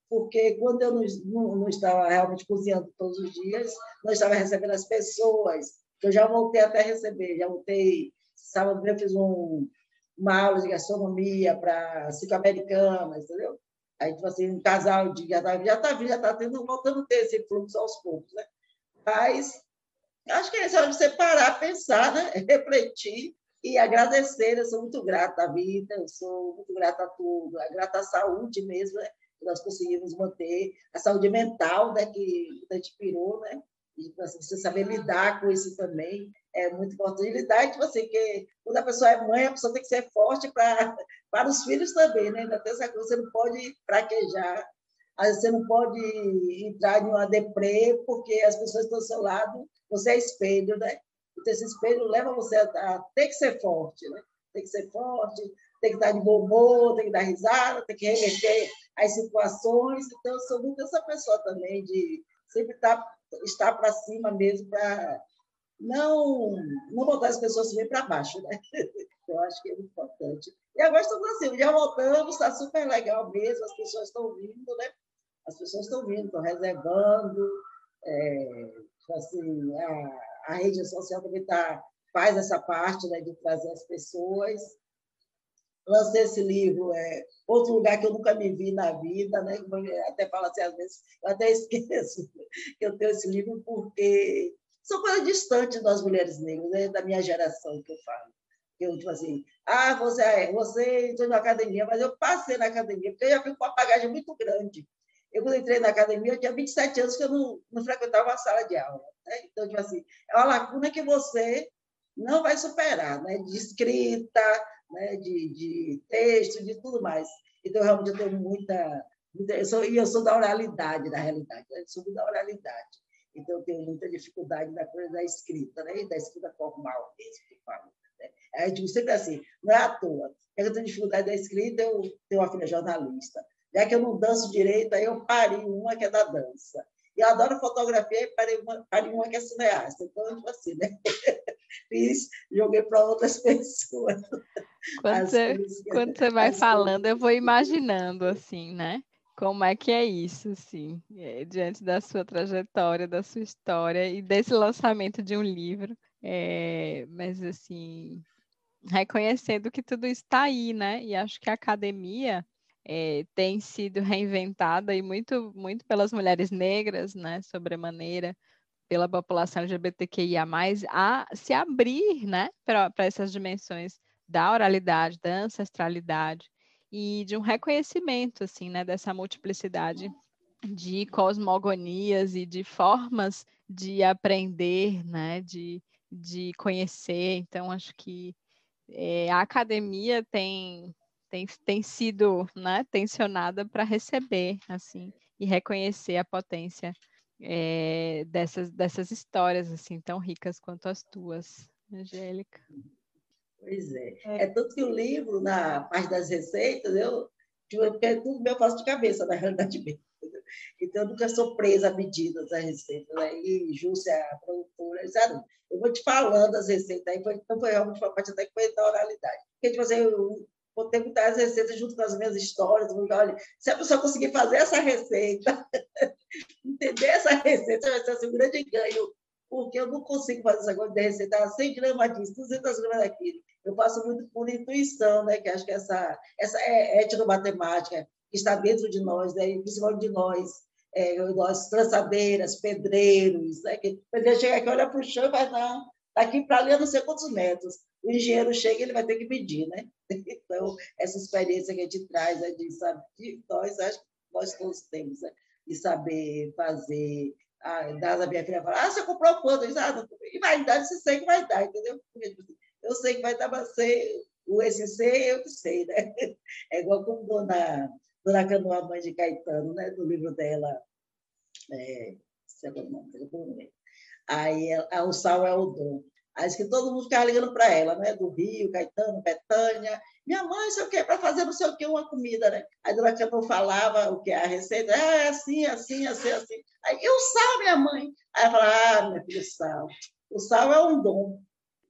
[SPEAKER 3] porque quando eu não, não, não, estava realmente cozinhando todos os dias, não estava recebendo as pessoas, eu já voltei até receber, já voltei, sábado eu fiz um, uma aula de gastronomia para cinco americanas, entendeu? Aí, tipo assim, um casal de já está já tá, já tá tendo, voltando a ter esse fluxo aos poucos, né? Mas acho que é só você parar, pensar, né? refletir e agradecer. Eu sou muito grata à vida, eu sou muito grata a tudo, grata à saúde mesmo, né? Nós conseguimos manter a saúde mental, né, que a gente pirou, né? E assim, você saber lidar com isso também é muito importante. lidar, tipo assim, que quando a pessoa é mãe, a pessoa tem que ser forte para para os filhos também, né? Tem essa coisa, você não pode fraquejar, você não pode entrar em uma deprê, porque as pessoas estão ao seu lado, você é espelho, né? Então, esse espelho leva você a, a ter que ser forte, né? Tem que ser forte, tem que estar de bom humor, tem que dar risada, tem que remeter as situações. Então, eu sou muito essa pessoa também, de sempre estar, estar para cima mesmo, para não, não botar as pessoas assim para baixo. Né? Eu acho que é importante. E agora estamos assim, já voltamos, está super legal mesmo, as pessoas estão vindo, né? As pessoas estão vindo, estão reservando. É, assim, a, a rede social também tá, faz essa parte né, de trazer as pessoas lancei esse livro, é outro lugar que eu nunca me vi na vida, né? Até falo assim, às vezes, eu até esqueço que eu tenho esse livro, porque são coisas distantes das mulheres negras, né? da minha geração que eu falo. Eu, tipo assim, ah, você, é, você entrou na academia, mas eu passei na academia, porque eu já fui com uma bagagem muito grande. Eu, quando entrei na academia, eu tinha 27 anos que eu não, não frequentava a sala de aula. Né? Então, tipo assim, é uma lacuna que você não vai superar, né? de escrita, né, de, de texto, de tudo mais. Então, realmente, eu tenho muita. muita eu sou, e eu sou da oralidade, da realidade, né? eu sou da oralidade. Então, eu tenho muita dificuldade na coisa da escrita, né? da escrita formal, mesmo que falo. Né? A gente sempre assim, não é à toa. Eu tenho dificuldade da escrita, eu tenho uma filha jornalista. Já que eu não danço direito, aí eu parei uma que é da dança. E eu adoro fotografia e parei uma, parei uma que é cineasta. Então, tipo assim, né? Fiz, joguei para outras pessoas.
[SPEAKER 2] Quando você, quando você vai falando, eu vou imaginando, assim, né? Como é que é isso, assim, é, diante da sua trajetória, da sua história e desse lançamento de um livro. É, mas, assim, reconhecendo que tudo está aí, né? E acho que a academia é, tem sido reinventada e muito, muito pelas mulheres negras, né? Sobremaneira, pela população LGBTQIA, a se abrir, né? Para essas dimensões da oralidade, da ancestralidade e de um reconhecimento, assim, né, dessa multiplicidade de cosmogonias e de formas de aprender, né, de, de conhecer. Então, acho que é, a academia tem, tem, tem sido né, tensionada para receber, assim, e reconhecer a potência é, dessas, dessas histórias, assim, tão ricas quanto as tuas, Angélica.
[SPEAKER 3] Pois é. é. É tanto que o livro, na parte das receitas, eu, porque tudo meu eu faço de cabeça, na realidade mesmo. Então, eu nunca sou presa a medidas da receita. Né? E Júcia, a produtora, disse, ah, eu vou te falando as receitas. Aí foi, então, foi realmente uma parte até que foi da oralidade. Porque, tipo assim, eu vou ter que dar as receitas junto com as minhas histórias. Olha, se a pessoa conseguir fazer essa receita, entender essa receita, vai ser assim, um grande ganho porque eu não consigo fazer essa coisa de receita 100 gramas disso, 200 gramas daquilo. Eu faço muito por intuição, né? que acho que essa, essa é etnomatemática que está dentro de nós, né? principalmente de nós, é, nós trançadeiras, pedreiros, né? que pedreiro chega aqui, olha para o chão e vai, não, daqui para ali não sei quantos metros. O engenheiro chega ele vai ter que medir, né? Então, essa experiência que a gente traz é de, sabe, de nós, acho que nós todos temos, né? de saber fazer a da minha filha fala, ah, você comprou quanto? Eu disse, ah, não, e vai dar, você sei que vai dar, entendeu? Eu sei que vai dar, mas sei, o SC eu que sei, né? É igual como Dona, Dona Canoa, mãe de Caetano, né? Do livro dela, é, sei lá o nome, Aí, a, o sal é o dom. Aí que todo mundo ficava ligando para ela, né? Do Rio, Caetano, Betânia. Minha mãe, sei o quê, para fazer não sei o quê, uma comida, né? Aí a dona Cantão falava o que a receita, é assim, assim, assim, assim. Aí, e o sal, minha mãe? Aí ela falava, ah, minha filha, sal. O sal é um dom.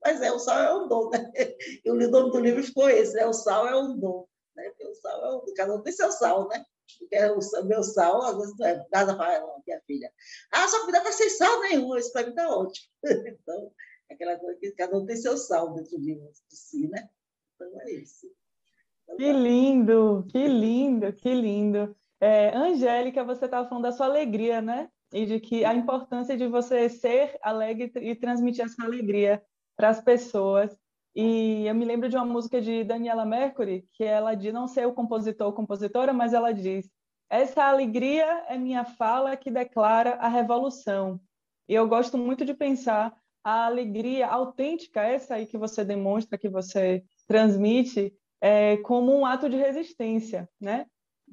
[SPEAKER 3] Mas é, o sal é um dom, né? E o nome do livro ficou esse, né? O sal é um dom. Né? O sal é um... Cada um tem seu sal, né? Porque o meu sal, às vezes, é, casa fala, minha filha, ah, sua comida está sem sal nenhum, isso para mim está ótimo. Então, aquela coisa que cada um tem seu sal dentro de, si, né? Então é isso.
[SPEAKER 1] Que lindo, que lindo, que lindo. É, Angélica, você estava falando da sua alegria, né? E de que a importância de você ser alegre e transmitir essa alegria para as pessoas. E eu me lembro de uma música de Daniela Mercury, que ela diz, não sei o compositor ou compositora, mas ela diz: Essa alegria é minha fala que declara a revolução. E eu gosto muito de pensar a alegria autêntica, essa aí que você demonstra, que você transmite, é, como um ato de resistência, né?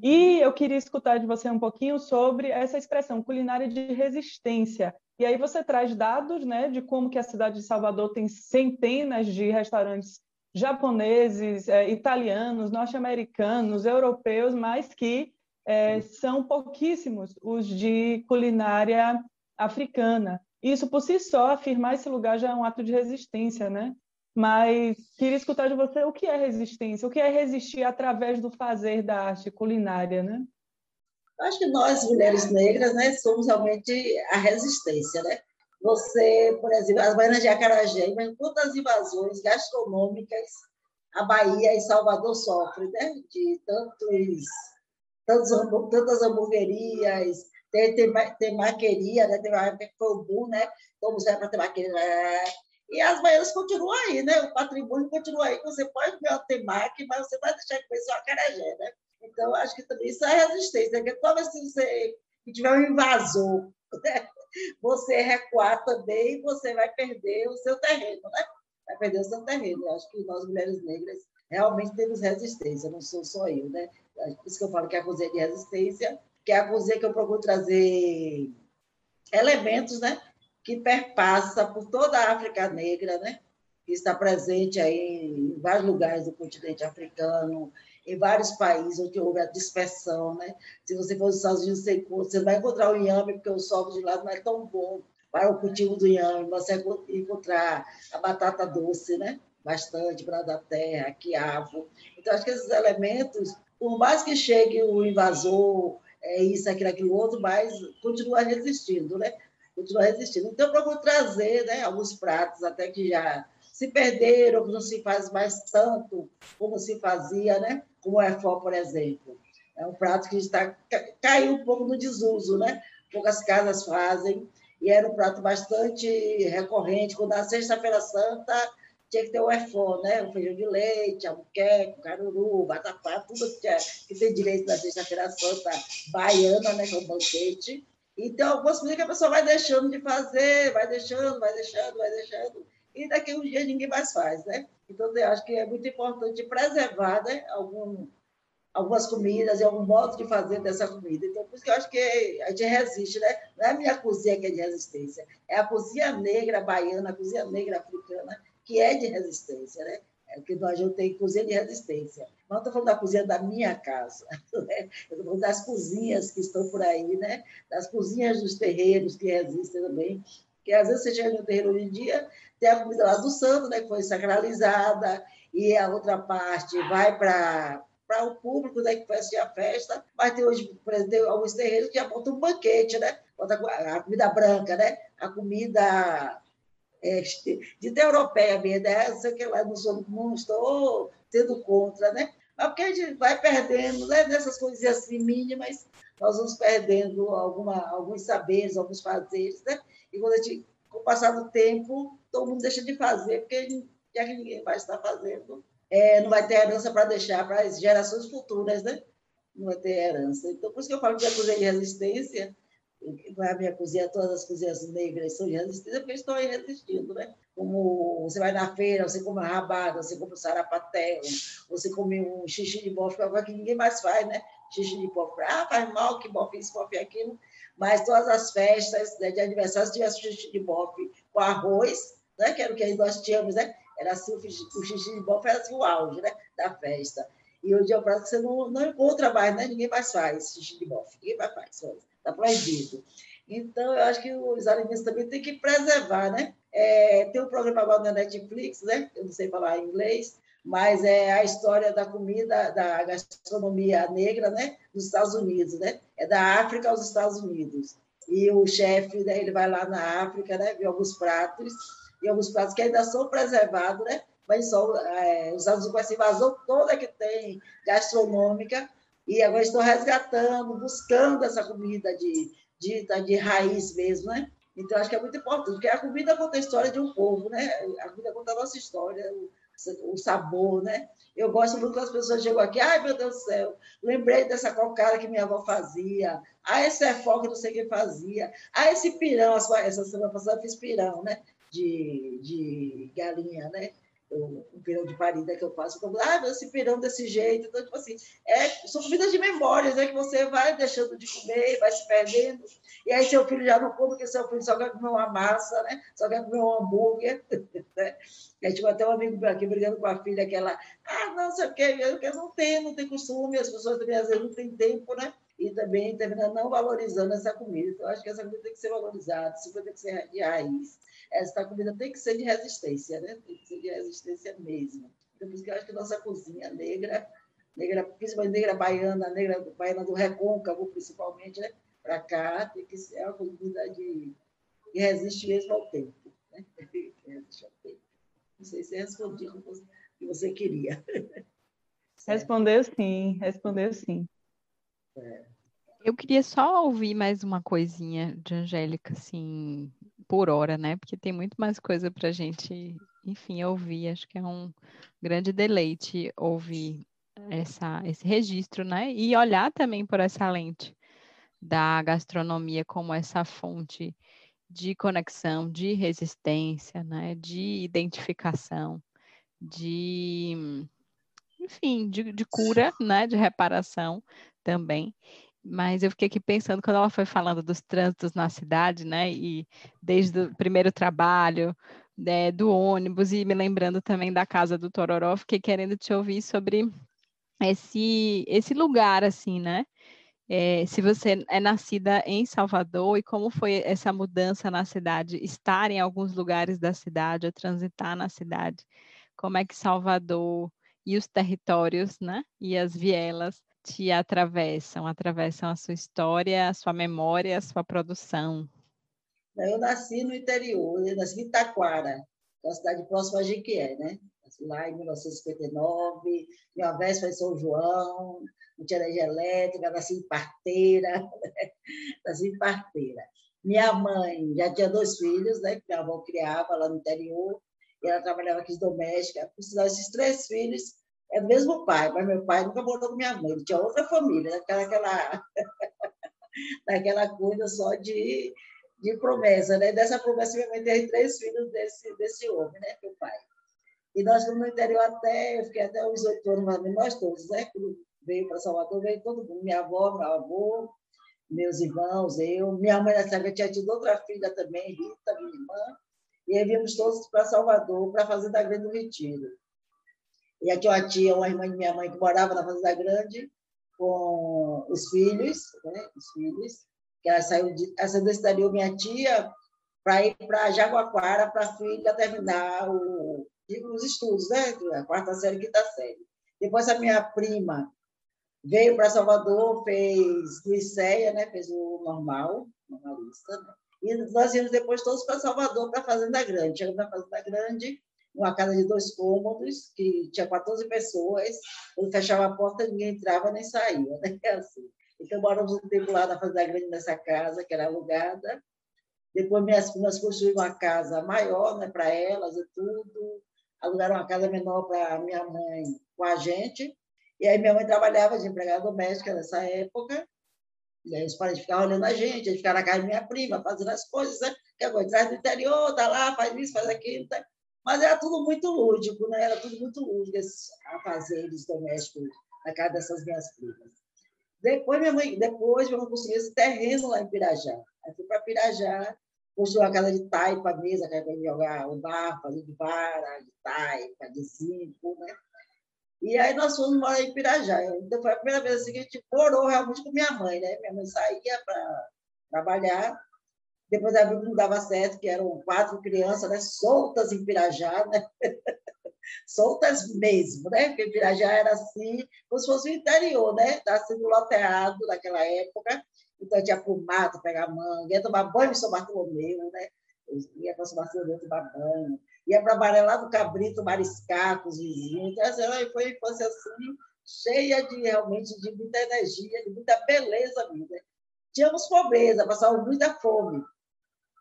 [SPEAKER 1] E eu queria escutar de você um pouquinho sobre essa expressão culinária de resistência. E aí você traz dados, né, de como que a cidade de Salvador tem centenas de restaurantes japoneses, é, italianos, norte-americanos, europeus, mas que é, são pouquíssimos os de culinária africana. Isso por si só, afirmar esse lugar já é um ato de resistência, né? Mas queria escutar de você o que é resistência, o que é resistir através do fazer da arte culinária, né?
[SPEAKER 3] Acho que nós, mulheres negras, né, somos realmente a resistência, né? Você, por exemplo, as baianas de Acarajé, mas quantas invasões gastronômicas a Bahia e Salvador sofrem, né? De tantos, tantos, tantas hamburguerias, tem, tem, tem maqueria, né? Tem uma época que foi o boom, né? Como se para ter maqueria. Né? E as baianas continuam aí, né? O patrimônio continua aí. Você pode comer uma temaki, mas você vai deixar de comer só acarajé, né? Então, acho que também isso é resistência, porque toda vez que você tiver um invasor, né? você recuar também, você vai perder o seu terreno, né? Vai perder o seu terreno. Eu acho que nós, mulheres negras, realmente temos resistência, não sou só eu, né? Por isso que eu falo que é a cozinha de resistência que é a cozinha que eu procuro trazer elementos, né? Que perpassa por toda a África Negra, né? Que está presente aí em vários lugares do continente africano, em vários países onde houve a dispersão, né? Se você for nos Estados Unidos, você vai encontrar o inhame, porque o solo de lá não é tão bom para o cultivo do inhame, você vai encontrar a batata doce, né? Bastante, para da terra, quiabo. Então, acho que esses elementos, por mais que chegue o invasor, é isso, aquilo, aquilo outro, mas continua resistindo, né? Continua resistindo. Então, eu procuro trazer né, alguns pratos, até que já se perderam, não se faz mais tanto como se fazia, né? Como o EFO, por exemplo. É um prato que está caiu um pouco no desuso, né? Poucas casas fazem, e era um prato bastante recorrente. Quando a Sexta-feira Santa tinha que ter o EFO, né? O feijão de leite, a muqueca, caruru, batapá, tudo que, é, que tem direito na Sexta-feira Santa baiana, né? Que é um banquete. Então, algumas coisas que a pessoa vai deixando de fazer, vai deixando, vai deixando, vai deixando, e daqui uns dias ninguém mais faz, né? Então, eu acho que é muito importante preservar né, algum, algumas comidas e algum modo de fazer dessa comida. Então, por isso que eu acho que a gente resiste, né? Não é a minha cozinha que é de resistência, é a cozinha negra baiana, a cozinha negra africana, que é de resistência, né? É que nós não tem cozinha de resistência. Mas não estou falando da cozinha da minha casa. Né? Eu estou falando das cozinhas que estão por aí, né? das cozinhas dos terreiros que resistem também. Porque às vezes você chega no terreiro hoje em dia, tem a comida lá do santo, né? que foi sacralizada, e a outra parte vai para para o público né, que assistir a festa, mas tem hoje, tem alguns terreiros que já botam um banquete, né? A comida branca, né? A comida é, de europeia mesmo, né? Sei que lá, não, sou, não estou tendo contra, né? Mas porque a gente vai perdendo, né? Nessas coisas assim mínimas, nós vamos perdendo alguma, alguns saberes, alguns fazeres, né? E quando a gente, com o passar do tempo, todo mundo deixa de fazer, porque já que ninguém vai estar fazendo, é, não vai ter herança para deixar para as gerações futuras, né? Não vai ter herança. Então, por isso que eu falo que a cozinha de resistência, a minha cozinha, todas as cozinhas negras são de resistência, porque estão aí resistindo, né? Como você vai na feira, você come rabada, você come sarapatel, você come um xixi de bofe, que é que ninguém mais faz, né? Xixi de bofe. Ah, faz mal, que bofe isso, bofe aquilo. Mas todas as festas né, de aniversário, se tivesse xixi de bofe com arroz, né? Que era o que nós tínhamos, né? Era assim, o xixi de bofe era assim, o auge né, da festa. E hoje é um prato que você não, não encontra mais, né? ninguém mais faz xixi de bofe, ninguém mais faz, está proibido. Então, eu acho que os alimentos também têm que preservar, né? É, tem um programa agora na Netflix, né? Eu não sei falar inglês, mas é a história da comida, da gastronomia negra, né? Dos Estados Unidos, né? É da África aos Estados Unidos. E o chefe, né, ele vai lá na África, né? Vê alguns pratos e alguns pratos que ainda são preservados, né? mas são é, usados com essa invasão toda que tem gastronômica, e agora estão resgatando, buscando essa comida de, de, de raiz mesmo, né? Então, acho que é muito importante, porque a comida conta a história de um povo, né? A comida conta a nossa história, o, sabor, né? Eu gosto muito quando as pessoas chegam aqui, ai, meu Deus do céu, lembrei dessa cocada que minha avó fazia, ah, esse é que não sei quem fazia, ah, esse pirão, essa semana passada eu fiz pirão, né? de, de galinha, né? O, pirão de parida que eu faço, como, ah, esse pirão desse jeito. Então, tipo assim, é, são comidas de memórias, né? Que você vai deixando de comer, vai se perdendo. E aí seu filho já não come, porque seu filho só quer comer uma massa, né? Só quer comer um hambúrguer. Né? E aí, tipo, até um amigo aqui brigando com a filha, que ela, ah, não sei o quê, eu não tem, não tem costume, as pessoas também às vezes não têm tempo, né? E também termina não valorizando essa comida. Então, acho que essa comida tem que ser valorizada, comida tem que ser de raiz essa comida tem que ser de resistência, né? Tem que ser de resistência mesmo. Então, por isso que eu acho que nossa cozinha negra, negra principalmente negra baiana, negra baiana do recôncavo, principalmente, né? Para cá, tem que ser uma comida de, que resiste mesmo ao tempo. Né? Resiste ao tempo. Não sei se respondi o que você queria.
[SPEAKER 1] Respondeu sim, respondeu sim.
[SPEAKER 2] É. Eu queria só ouvir mais uma coisinha de Angélica, assim, por hora, né? Porque tem muito mais coisa para a gente, enfim, ouvir. Acho que é um grande deleite ouvir essa, esse registro, né? E olhar também por essa lente da gastronomia como essa fonte de conexão, de resistência, né? De identificação, de enfim, de, de cura, né? De reparação também. Mas eu fiquei aqui pensando quando ela foi falando dos trânsitos na cidade, né? E desde o primeiro trabalho, né, do ônibus, e me lembrando também da casa do Tororó, fiquei querendo te ouvir sobre esse, esse lugar, assim, né? É, se você é nascida em Salvador e como foi essa mudança na cidade, estar em alguns lugares da cidade, ou transitar na cidade, como é que Salvador e os territórios, né, e as vielas te atravessam? Atravessam a sua história, a sua memória, a sua produção?
[SPEAKER 3] Eu nasci no interior, eu nasci em Itaquara, uma cidade próxima a Jiquié, né? Nasci lá em 1959, minha vez foi São João, não tinha energia elétrica, nasci em parteira, né? nasci em parteira. Minha mãe já tinha dois filhos, né? Que minha avó criava lá no interior, e ela trabalhava aqui doméstica. Por sinal, esses três filhos é do mesmo pai, mas meu pai nunca morou com minha mãe, ele tinha outra família, aquela, daquela coisa só de, de promessa, né? Dessa promessa, minha mãe teve três filhos desse, desse homem, né? Meu pai. E nós fomos no interior até, eu fiquei até uns oito anos, nós todos, né? Quando veio para Salvador, veio todo mundo, minha avó, meu avô, meus irmãos, eu. Minha mãe nessa época tinha tido outra filha também, Rita, minha irmã, e aí viemos todos para Salvador para fazer da Grande Retiro. E aqui uma tia, uma irmã de minha mãe, que morava na Fazenda Grande, com os filhos, né? Os filhos, que ela saiu de, decidiu minha tia para ir para Jaguaquara para a filha terminar o, os estudos, né? A quarta série, quinta série. Depois a minha prima veio para Salvador, fez Liceia, né? Fez o normal, normalista, né? E nós íamos depois todos para Salvador, para a Fazenda Grande. Chegamos na Fazenda Grande, uma casa de dois cômodos, que tinha 14 pessoas. Quando fechava a porta, ninguém entrava nem saía. Né? Assim. Então, moramos um tempo lá na Fazenda Grande, nessa casa, que era alugada. Depois, minhas primas construíram uma casa maior né, para elas e tudo. Alugaram uma casa menor para minha mãe com a gente. E aí, minha mãe trabalhava de empregada doméstica nessa época. E aí os parentes ficavam olhando a gente, gente ficava na casa da minha prima, fazendo as coisas, né? que agora traz do interior, tá lá, faz isso, faz aquilo. Tá? Mas era tudo muito lúdico, né? Era tudo muito lúdico, esses afazeres domésticos na casa dessas minhas primas. Depois, minha mãe, depois eu consegui esse terreno lá em Pirajá. Aí fui para Pirajá, construí uma casa de taipa mesa, que para jogar o bar, fazer de vara, de taipa, de zinco, né? E aí nós fomos morar em Pirajá. Então foi a primeira vez assim, que a gente morou realmente com minha mãe, né? Minha mãe saía para trabalhar, depois a vida não dava certo, que eram quatro crianças né? soltas em Pirajá, né? soltas mesmo, né? Porque Pirajá era assim, como se fosse o interior, né? Estava sendo loteado naquela época, então tinha mato pegar manga, ia tomar banho em São Bartolomeu, né? Eu ia para São Bartolomeu tomar banho ia para Baré lá do Cabrito, mariscar com os vizinhos. Então, assim, foi uma assim, cheia de realmente de muita energia, de muita beleza vida. Tínhamos pobreza, passávamos muita fome.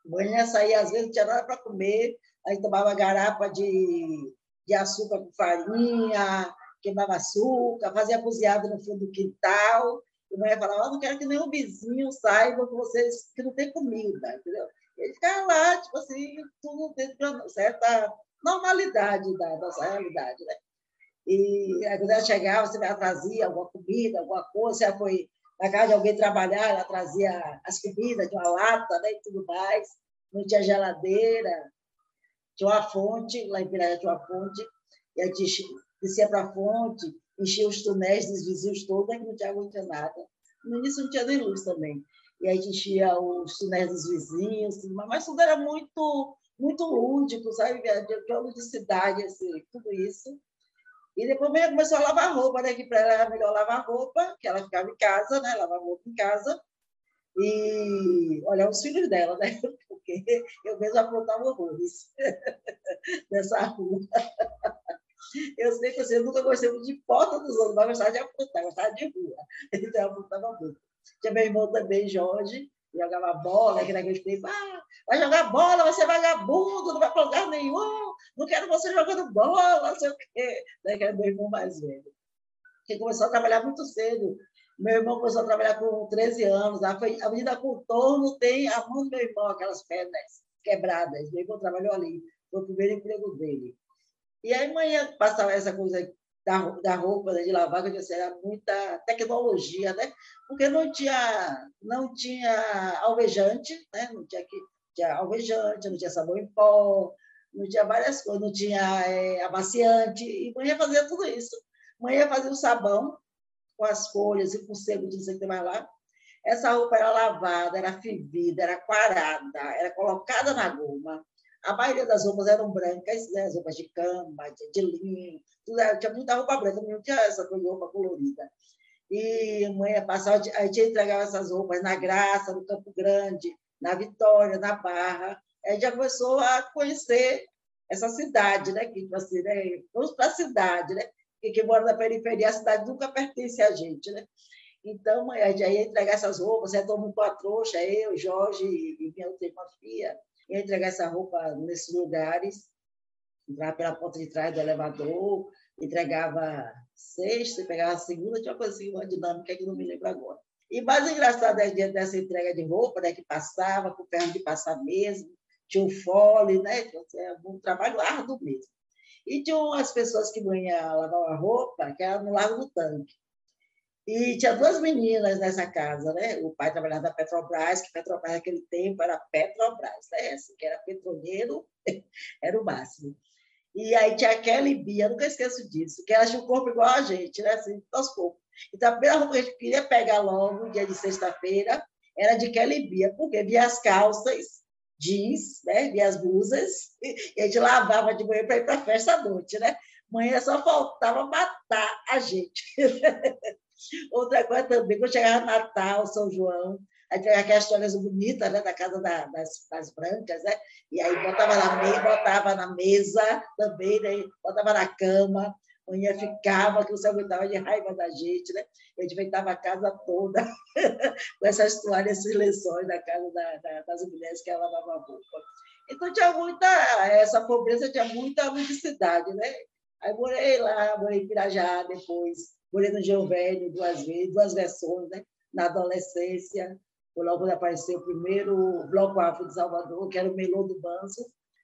[SPEAKER 3] Manhã saía, às vezes, não tinha nada para comer, aí tomava garapa de, de açúcar com farinha, queimava açúcar, fazia cozinhado no fundo do quintal. E mãe falava, oh, não quero que nenhum vizinho saiba que vocês que não tem comida, entendeu? Ele ficava lá, tipo assim, tudo dentro de uma certa normalidade da nossa realidade, né? E aí, quando ela chegava, você trazia alguma comida, alguma coisa, ela foi na casa de alguém trabalhar, ela trazia as comidas de uma lata né, e tudo mais. Não tinha geladeira, tinha uma fonte, lá em Piraia tinha uma fonte, e a gente descia para a fonte, enchia os túneis dos vizinhos todos, que não tinha água, não tinha nada. No início não tinha nem luz também e aí a gente ia os túneis dos vizinhos, mas tudo era muito muito lúdico, sabe? De ludicidade, assim, tudo isso. E depois ela começou a lavar roupa, né? Que para ela era melhor lavar roupa, que ela ficava em casa, né? Lavar roupa em casa. E olhar os filhos dela, né? Porque eu mesmo aprontava horrores nessa rua. Eu sei assim, eu nunca gostei muito de porta dos outros, mas gostava de aprontar, gostava de rua. Então eu aprontava muito. Tinha meu irmão também, Jorge, jogava bola, que naquele tempo, ah, vai jogar bola, vai ser vagabundo, não vai para lugar nenhum, não quero você jogando bola, não sei o quê. Daí que era meu irmão mais velho. Que começou a trabalhar muito cedo. Meu irmão começou a trabalhar com 13 anos. A Avenida Contorno tem a mão do meu irmão, aquelas pedras quebradas. Meu irmão trabalhou ali. Foi o primeiro emprego dele. E aí, manhã, passava essa coisa da, da roupa, né, de lavar, que eu disse, era muita tecnologia, né? Porque não tinha, não tinha alvejante, né? Não tinha, que, tinha alvejante, não tinha sabão em pó, não tinha várias coisas, não tinha é, amaciante, e mãe fazia tudo isso. Mãe fazia o sabão com as folhas e com o sebo de não sei o que mais lá. Essa roupa era lavada, era fervida, era quarada, era colocada na goma, a maioria das roupas eram brancas, né? as roupas de cama, de, de linho, tudo, tinha muita roupa branca, não tinha essa roupa colorida. E mãe passava, a gente entregava essas roupas na Graça, no Campo Grande, na Vitória, na Barra. A gente já começou a conhecer essa cidade, né? Que, tipo assim, né? Vamos para a cidade, né? Porque quem mora na periferia, a cidade nunca pertence a gente, né? Então, a gente ia entregar essas roupas, você todo mundo com a trouxa, eu, Jorge e minha outra irmã Fia, ia entregar essa roupa nesses lugares, entrava pela porta de trás do elevador, entregava sexta, pegava segunda, tinha uma coisa assim, uma dinâmica que não me lembro agora. E mais engraçado é diante dessa entrega de roupa, né, que passava, com perna de passar mesmo, tinha um fole, né? Assim, é um trabalho árduo mesmo. E tinha umas pessoas que não iam lavar a roupa, que eram no Lago do Tanque. E tinha duas meninas nessa casa, né? O pai trabalhava na Petrobras, que Petrobras naquele tempo era Petrobras, né? Assim, que era petroleiro, era o máximo. E aí tinha aquela Bia, nunca esqueço disso, que ela tinha um corpo igual a gente, né? Assim, nosso corpo. Então, a primeira roupa que a gente queria pegar logo, dia de sexta-feira, era de Kelly Bia, porque via as calças, jeans, né? via as blusas, e a gente lavava de manhã para ir para a festa à noite, né? Manhã só faltava matar a gente. Outra coisa também, quando chegava Natal, São João, aí tem aquelas histórias bonitas né, da casa da, das, das, brancas, né? E aí botava na, mesa, botava na mesa também, né? botava na cama, manhã ficava, que você aguentava de raiva da gente, né? Eu enfeitava a casa toda com essas toalhas, esses lençóis da casa da, da, das mulheres que ela lavava a roupa. Então tinha muita, essa pobreza tinha muita ludicidade, né? Aí morei lá, morei em Pirajá depois, morei no Geo Velho duas vezes, duas versões, né? Na adolescência, foi logo quando apareceu o primeiro bloco afro de Salvador, que era o Melô do Banzo,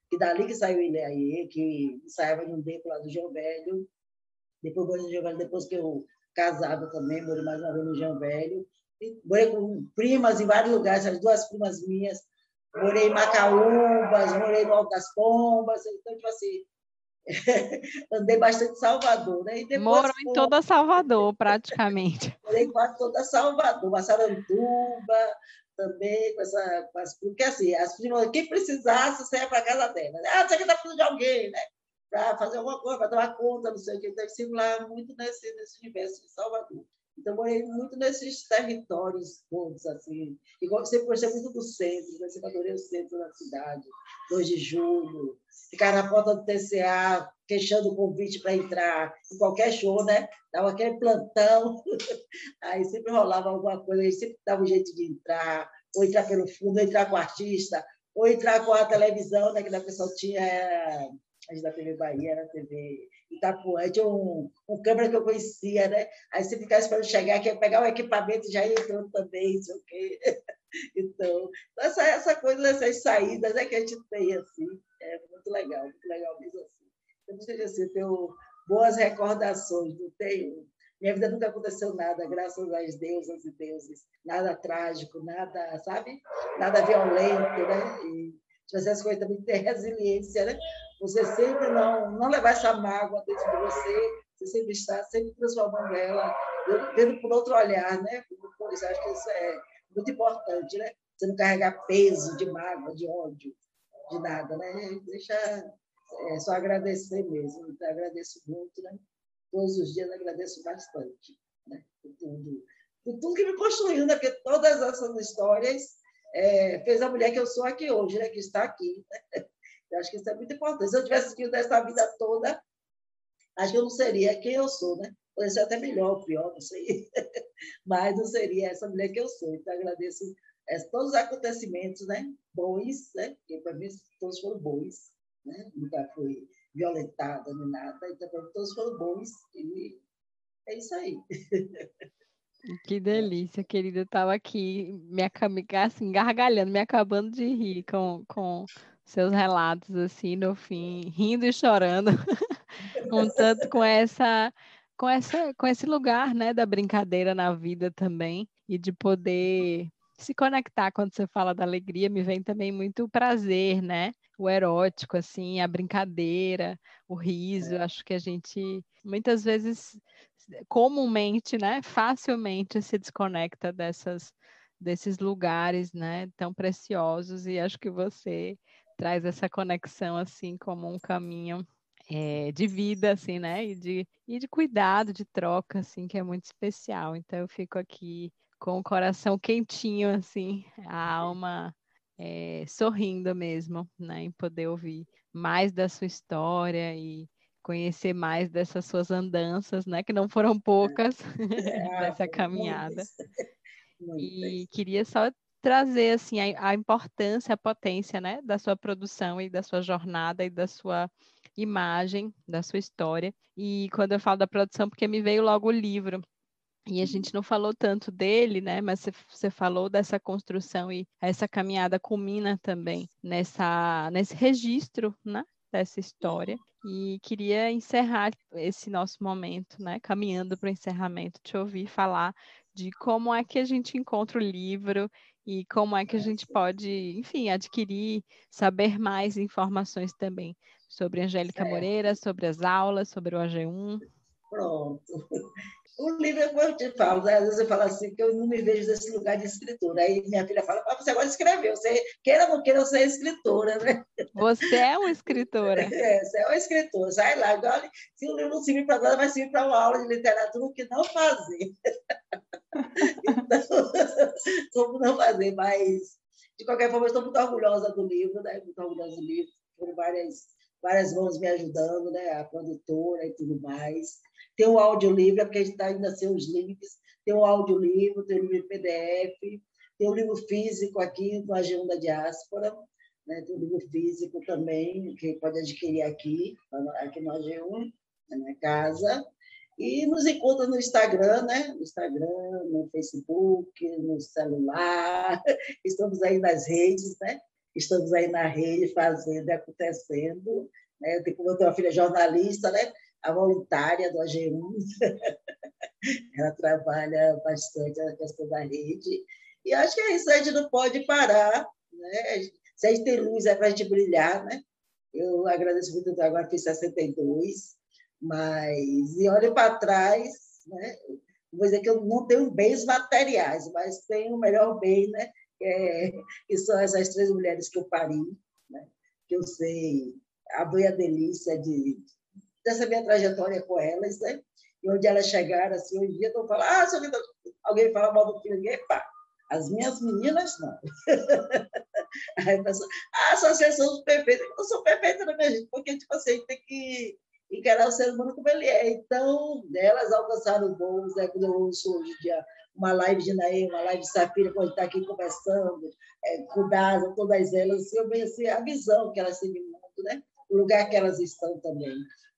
[SPEAKER 3] que dali que saiu ele aí, que saiu no beco lá do Geo Velho. Depois morei no Geo Velho, depois que eu casada também, morei mais uma vez no Geo Velho. morei com primas em vários lugares, as duas primas minhas. Morei em Macaúbas, morei no Alto das Pombas, então, tipo assim, andei bastante em Salvador, né?
[SPEAKER 2] E Moro em toda Salvador, praticamente.
[SPEAKER 3] Morei em quase toda Salvador, Massaranduba, também, com essa, com as, porque assim, as primas, quem precisasse, saia para casa dela. Né? Ah, você que está precisando de alguém, né? Para fazer alguma coisa, para tomar conta, não sei o que. Então, circular muito nesse, nesse universo de Salvador. Então, morei muito nesses territórios todos, assim. Igual, sempre gostei muito do centro, né? sempre adorei o centro da cidade, 2 de julho, ficar na porta do TCA, queixando o convite para entrar em qualquer show, né? Dava aquele plantão, aí sempre rolava alguma coisa, aí sempre dava um jeito de entrar, ou entrar pelo fundo, ou entrar com o artista, ou entrar com a televisão, né? Que a pessoa tinha a gente da TV Bahia, era TV Itapuã, tinha um, um câmera que eu conhecia, né? Aí você ficava esperando chegar, que ia pegar o equipamento e já ia entrando também, não sei o quê. Então, essa, essa coisa dessas saídas é que a gente tem, assim, é muito legal, muito legal mesmo assim. Eu sei assim, tenho boas recordações, não tenho. Minha vida nunca aconteceu nada, graças às deusas e deuses, nada trágico, nada, sabe? Nada violento, né? E fazer as coisas também ter resiliência, né? Você sempre não, não levar essa mágoa dentro de você, você sempre está sempre transformando ela, vendo por outro olhar, né? Pois acho que isso é muito importante, né? Você não carregar peso de mágoa, de ódio, de nada, né? Deixa é, só agradecer mesmo. Então, agradeço muito, né? Todos os dias agradeço bastante, né? Por tudo, por tudo que me construiu, né? Porque todas essas histórias é, fez a mulher que eu sou aqui hoje, né? Que está aqui. Né? Eu acho que isso é muito importante. Se eu tivesse vivido essa vida toda, acho que eu não seria quem eu sou, né? Poderia ser até melhor ou pior, não sei. Mas não seria essa mulher que eu sou. Então, agradeço é, todos os acontecimentos, né? Bons, né? Porque para mim todos foram bons, né? Nunca fui violentada nem nada. Então, para mim todos foram bons. E é isso aí.
[SPEAKER 2] Que delícia, querida. Eu estava aqui me, assim, gargalhando, me acabando de rir com, com seus relatos, assim, no fim, rindo e chorando, um tanto com essa, com essa, com esse lugar, né, da brincadeira na vida também, e de poder se conectar quando você fala da alegria, me vem também muito o prazer, né? O erótico, assim, a brincadeira, o riso. É. Acho que a gente muitas vezes comumente, né, facilmente se desconecta dessas desses lugares, né, tão preciosos e acho que você traz essa conexão assim como um caminho é, de vida, assim, né, e de, e de cuidado, de troca, assim, que é muito especial. Então eu fico aqui com o coração quentinho, assim, a alma é, sorrindo mesmo, né, em poder ouvir mais da sua história e conhecer mais dessas suas andanças, né? Que não foram poucas é, dessa caminhada. E queria só trazer assim a, a, importância, a potência, né, da sua produção e da sua jornada e da sua imagem, da sua história. E quando eu falo da produção, porque me veio logo o livro. E a gente não falou tanto dele, né? Mas você, falou dessa construção e essa caminhada culmina também nessa, nesse registro, né? Dessa história. E queria encerrar esse nosso momento, né, caminhando para o encerramento, te ouvir falar de como é que a gente encontra o livro e como é que a gente pode, enfim, adquirir, saber mais informações também sobre Angélica Moreira, sobre as aulas, sobre o AG1.
[SPEAKER 3] Pronto. O livro, como eu te falo, às vezes eu falo assim, que eu não me vejo nesse lugar de escritora. Aí minha filha fala, ah, você agora escreveu, você queira ou não queira, você é escritora, né?
[SPEAKER 2] Você é uma escritora.
[SPEAKER 3] É, você é uma escritora. Sai lá, agora, se o livro não servir para nada, vai servir para uma aula de literatura, o que não fazer. então, como não fazer, mas, de qualquer forma, eu estou muito orgulhosa do livro, né? Muito orgulhosa do livro. Foram várias, várias mãos me ajudando, né? A produtora e tudo mais. Tem o audiolivro, porque a gente está ainda sem os links. Tem o audiolivro, tem o livro PDF, tem o livro físico aqui do AG1 da Diáspora, né? tem o livro físico também, que pode adquirir aqui, aqui no AG1, na minha casa. E nos encontra no Instagram, né? No Instagram, no Facebook, no celular. Estamos aí nas redes, né? Estamos aí na rede fazendo, acontecendo. Né? Eu tenho, uma filha jornalista, né? a voluntária do AG1. Ela trabalha bastante na questão da rede. E acho que é isso, a gente não pode parar. Né? Se a gente tem luz, é para a gente brilhar. Né? Eu agradeço muito, agora fiz 62, mas e olho para trás, né? vou dizer que eu não tenho bens materiais, mas tenho o melhor bem, né? É, que são essas três mulheres que eu pari, né? que eu sei a dor e a delícia de dessa minha trajetória com elas, né? E onde elas chegaram, assim, hoje em dia, estão falando, ah, seu Vitor, alguém fala mal do filho, ninguém, pá. As minhas meninas, não. Aí a pessoa, ah, são perfeitas. Eu sou perfeita, na minha gente? Porque, tipo assim, a gente tem que encarar o ser humano como ele é. Então, elas alcançaram bons, né? Quando eu ouço hoje em dia uma live de Naê, uma live de Safira, pode estar aqui conversando, é, com Daza, todas elas, eu vejo assim, a visão que elas têm do mundo, né? o lugar que elas estão também.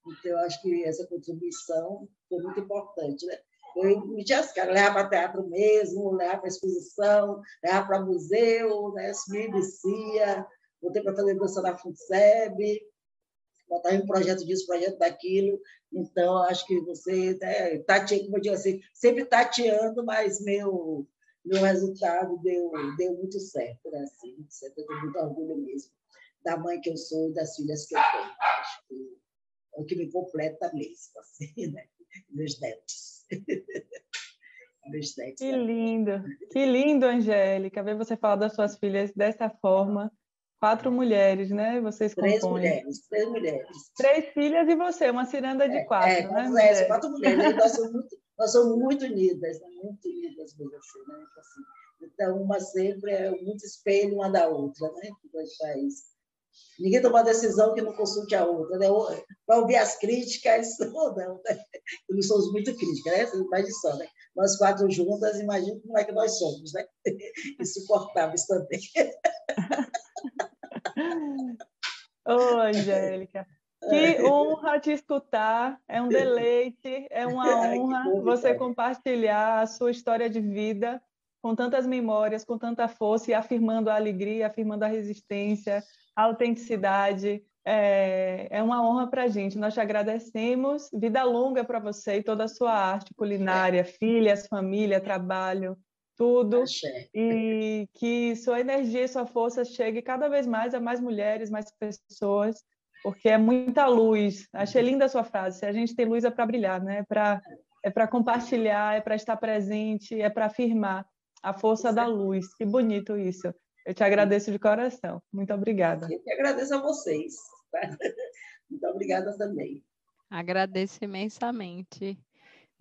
[SPEAKER 3] Então, eu acho que essa contribuição foi muito importante. Né? Eu meti as caras, levar para teatro mesmo, levar para exposição, levar para museu, né? assumir Bicia, botei para fazer dança na FUNSEB, botar um projeto disso, projeto daquilo. Então, acho que você, né, tateando, como eu digo assim, sempre tateando, mas meu, meu resultado deu, deu muito certo. Né? Assim, eu tenho muito orgulho mesmo da mãe que eu sou e das filhas que eu tenho. Acho que é o que me completa mesmo, assim, né? Meus netos.
[SPEAKER 1] Meus netos. Que lindo, que lindo, Angélica, ver você falar das suas filhas dessa forma. Quatro mulheres, né? Vocês
[SPEAKER 3] três compõem. mulheres, três mulheres.
[SPEAKER 1] Três filhas e você, uma ciranda de quatro,
[SPEAKER 3] é,
[SPEAKER 1] né?
[SPEAKER 3] É, quatro mulheres. nós, somos muito, nós somos muito unidas, né? muito unidas mesmo assim, né? Então, assim, então, uma sempre é muito espelho uma da outra, né? Ninguém toma decisão que não consulte a outra. Né? Para ouvir as críticas, ou não. Né? Nós somos muito críticas, né? Imagina só, né? Nós quatro juntas, imagina como é que nós somos, né? Insuportáveis também.
[SPEAKER 1] Ô, Angélica, que honra te escutar, é um deleite, é uma honra você compartilhar a sua história de vida com tantas memórias, com tanta força e afirmando a alegria, afirmando a resistência, autenticidade. É, é uma honra para a gente. Nós te agradecemos. Vida longa para você e toda a sua arte culinária, filhas, família, trabalho, tudo. E que sua energia e sua força chegue cada vez mais a mais mulheres, mais pessoas, porque é muita luz. Achei linda a sua frase. Se a gente tem luz é para brilhar, né? É para é para compartilhar, é para estar presente, é para afirmar a força da luz. Que bonito isso. Eu te agradeço de coração. Muito obrigada.
[SPEAKER 3] Eu que agradeço a vocês. Muito obrigada também.
[SPEAKER 2] Agradeço imensamente.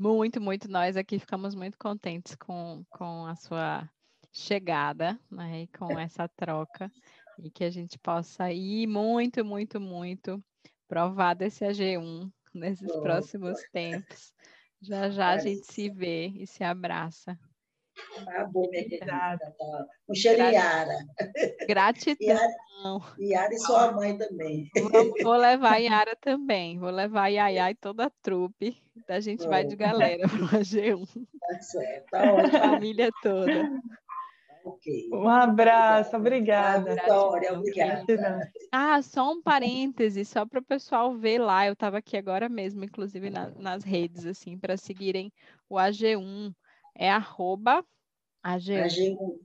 [SPEAKER 2] Muito, muito. Nós aqui ficamos muito contentes com, com a sua chegada, né, e com essa troca, e que a gente possa ir muito, muito, muito provar desse AG1 nesses próximos tempos. Já já a gente se vê e se abraça.
[SPEAKER 3] Tá bom, minha querida. Tá. Um cheiro Yara.
[SPEAKER 2] Gratidão.
[SPEAKER 3] Yara, e sua mãe também.
[SPEAKER 2] Vou, vou levar Yara também. Vou levar Yaya e toda a trupe. A gente vai de galera para o AG1.
[SPEAKER 3] Tá certo, tá ótimo.
[SPEAKER 2] Família toda.
[SPEAKER 1] Okay. Um abraço, obrigada.
[SPEAKER 3] Vitória, obrigada.
[SPEAKER 2] Ah, só um parêntese, só para o pessoal ver lá. Eu estava aqui agora mesmo, inclusive na, nas redes, assim, para seguirem o AG1 É arroba
[SPEAKER 3] AG1. AG1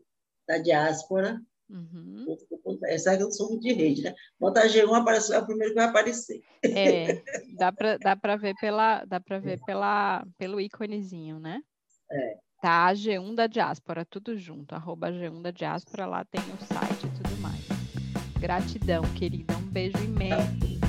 [SPEAKER 3] da diáspora.
[SPEAKER 2] Uhum.
[SPEAKER 3] Essa que eu sou muito de rede, né? Bota G1, aparece, é o primeiro que vai aparecer.
[SPEAKER 2] É, dá para dá pra ver, pela, dá pra ver pela, pelo íconezinho, né?
[SPEAKER 3] É.
[SPEAKER 2] Tá, G1 da diáspora, tudo junto, arroba G1 da diáspora, lá tem o site e tudo mais. Gratidão, querida, um beijo imenso.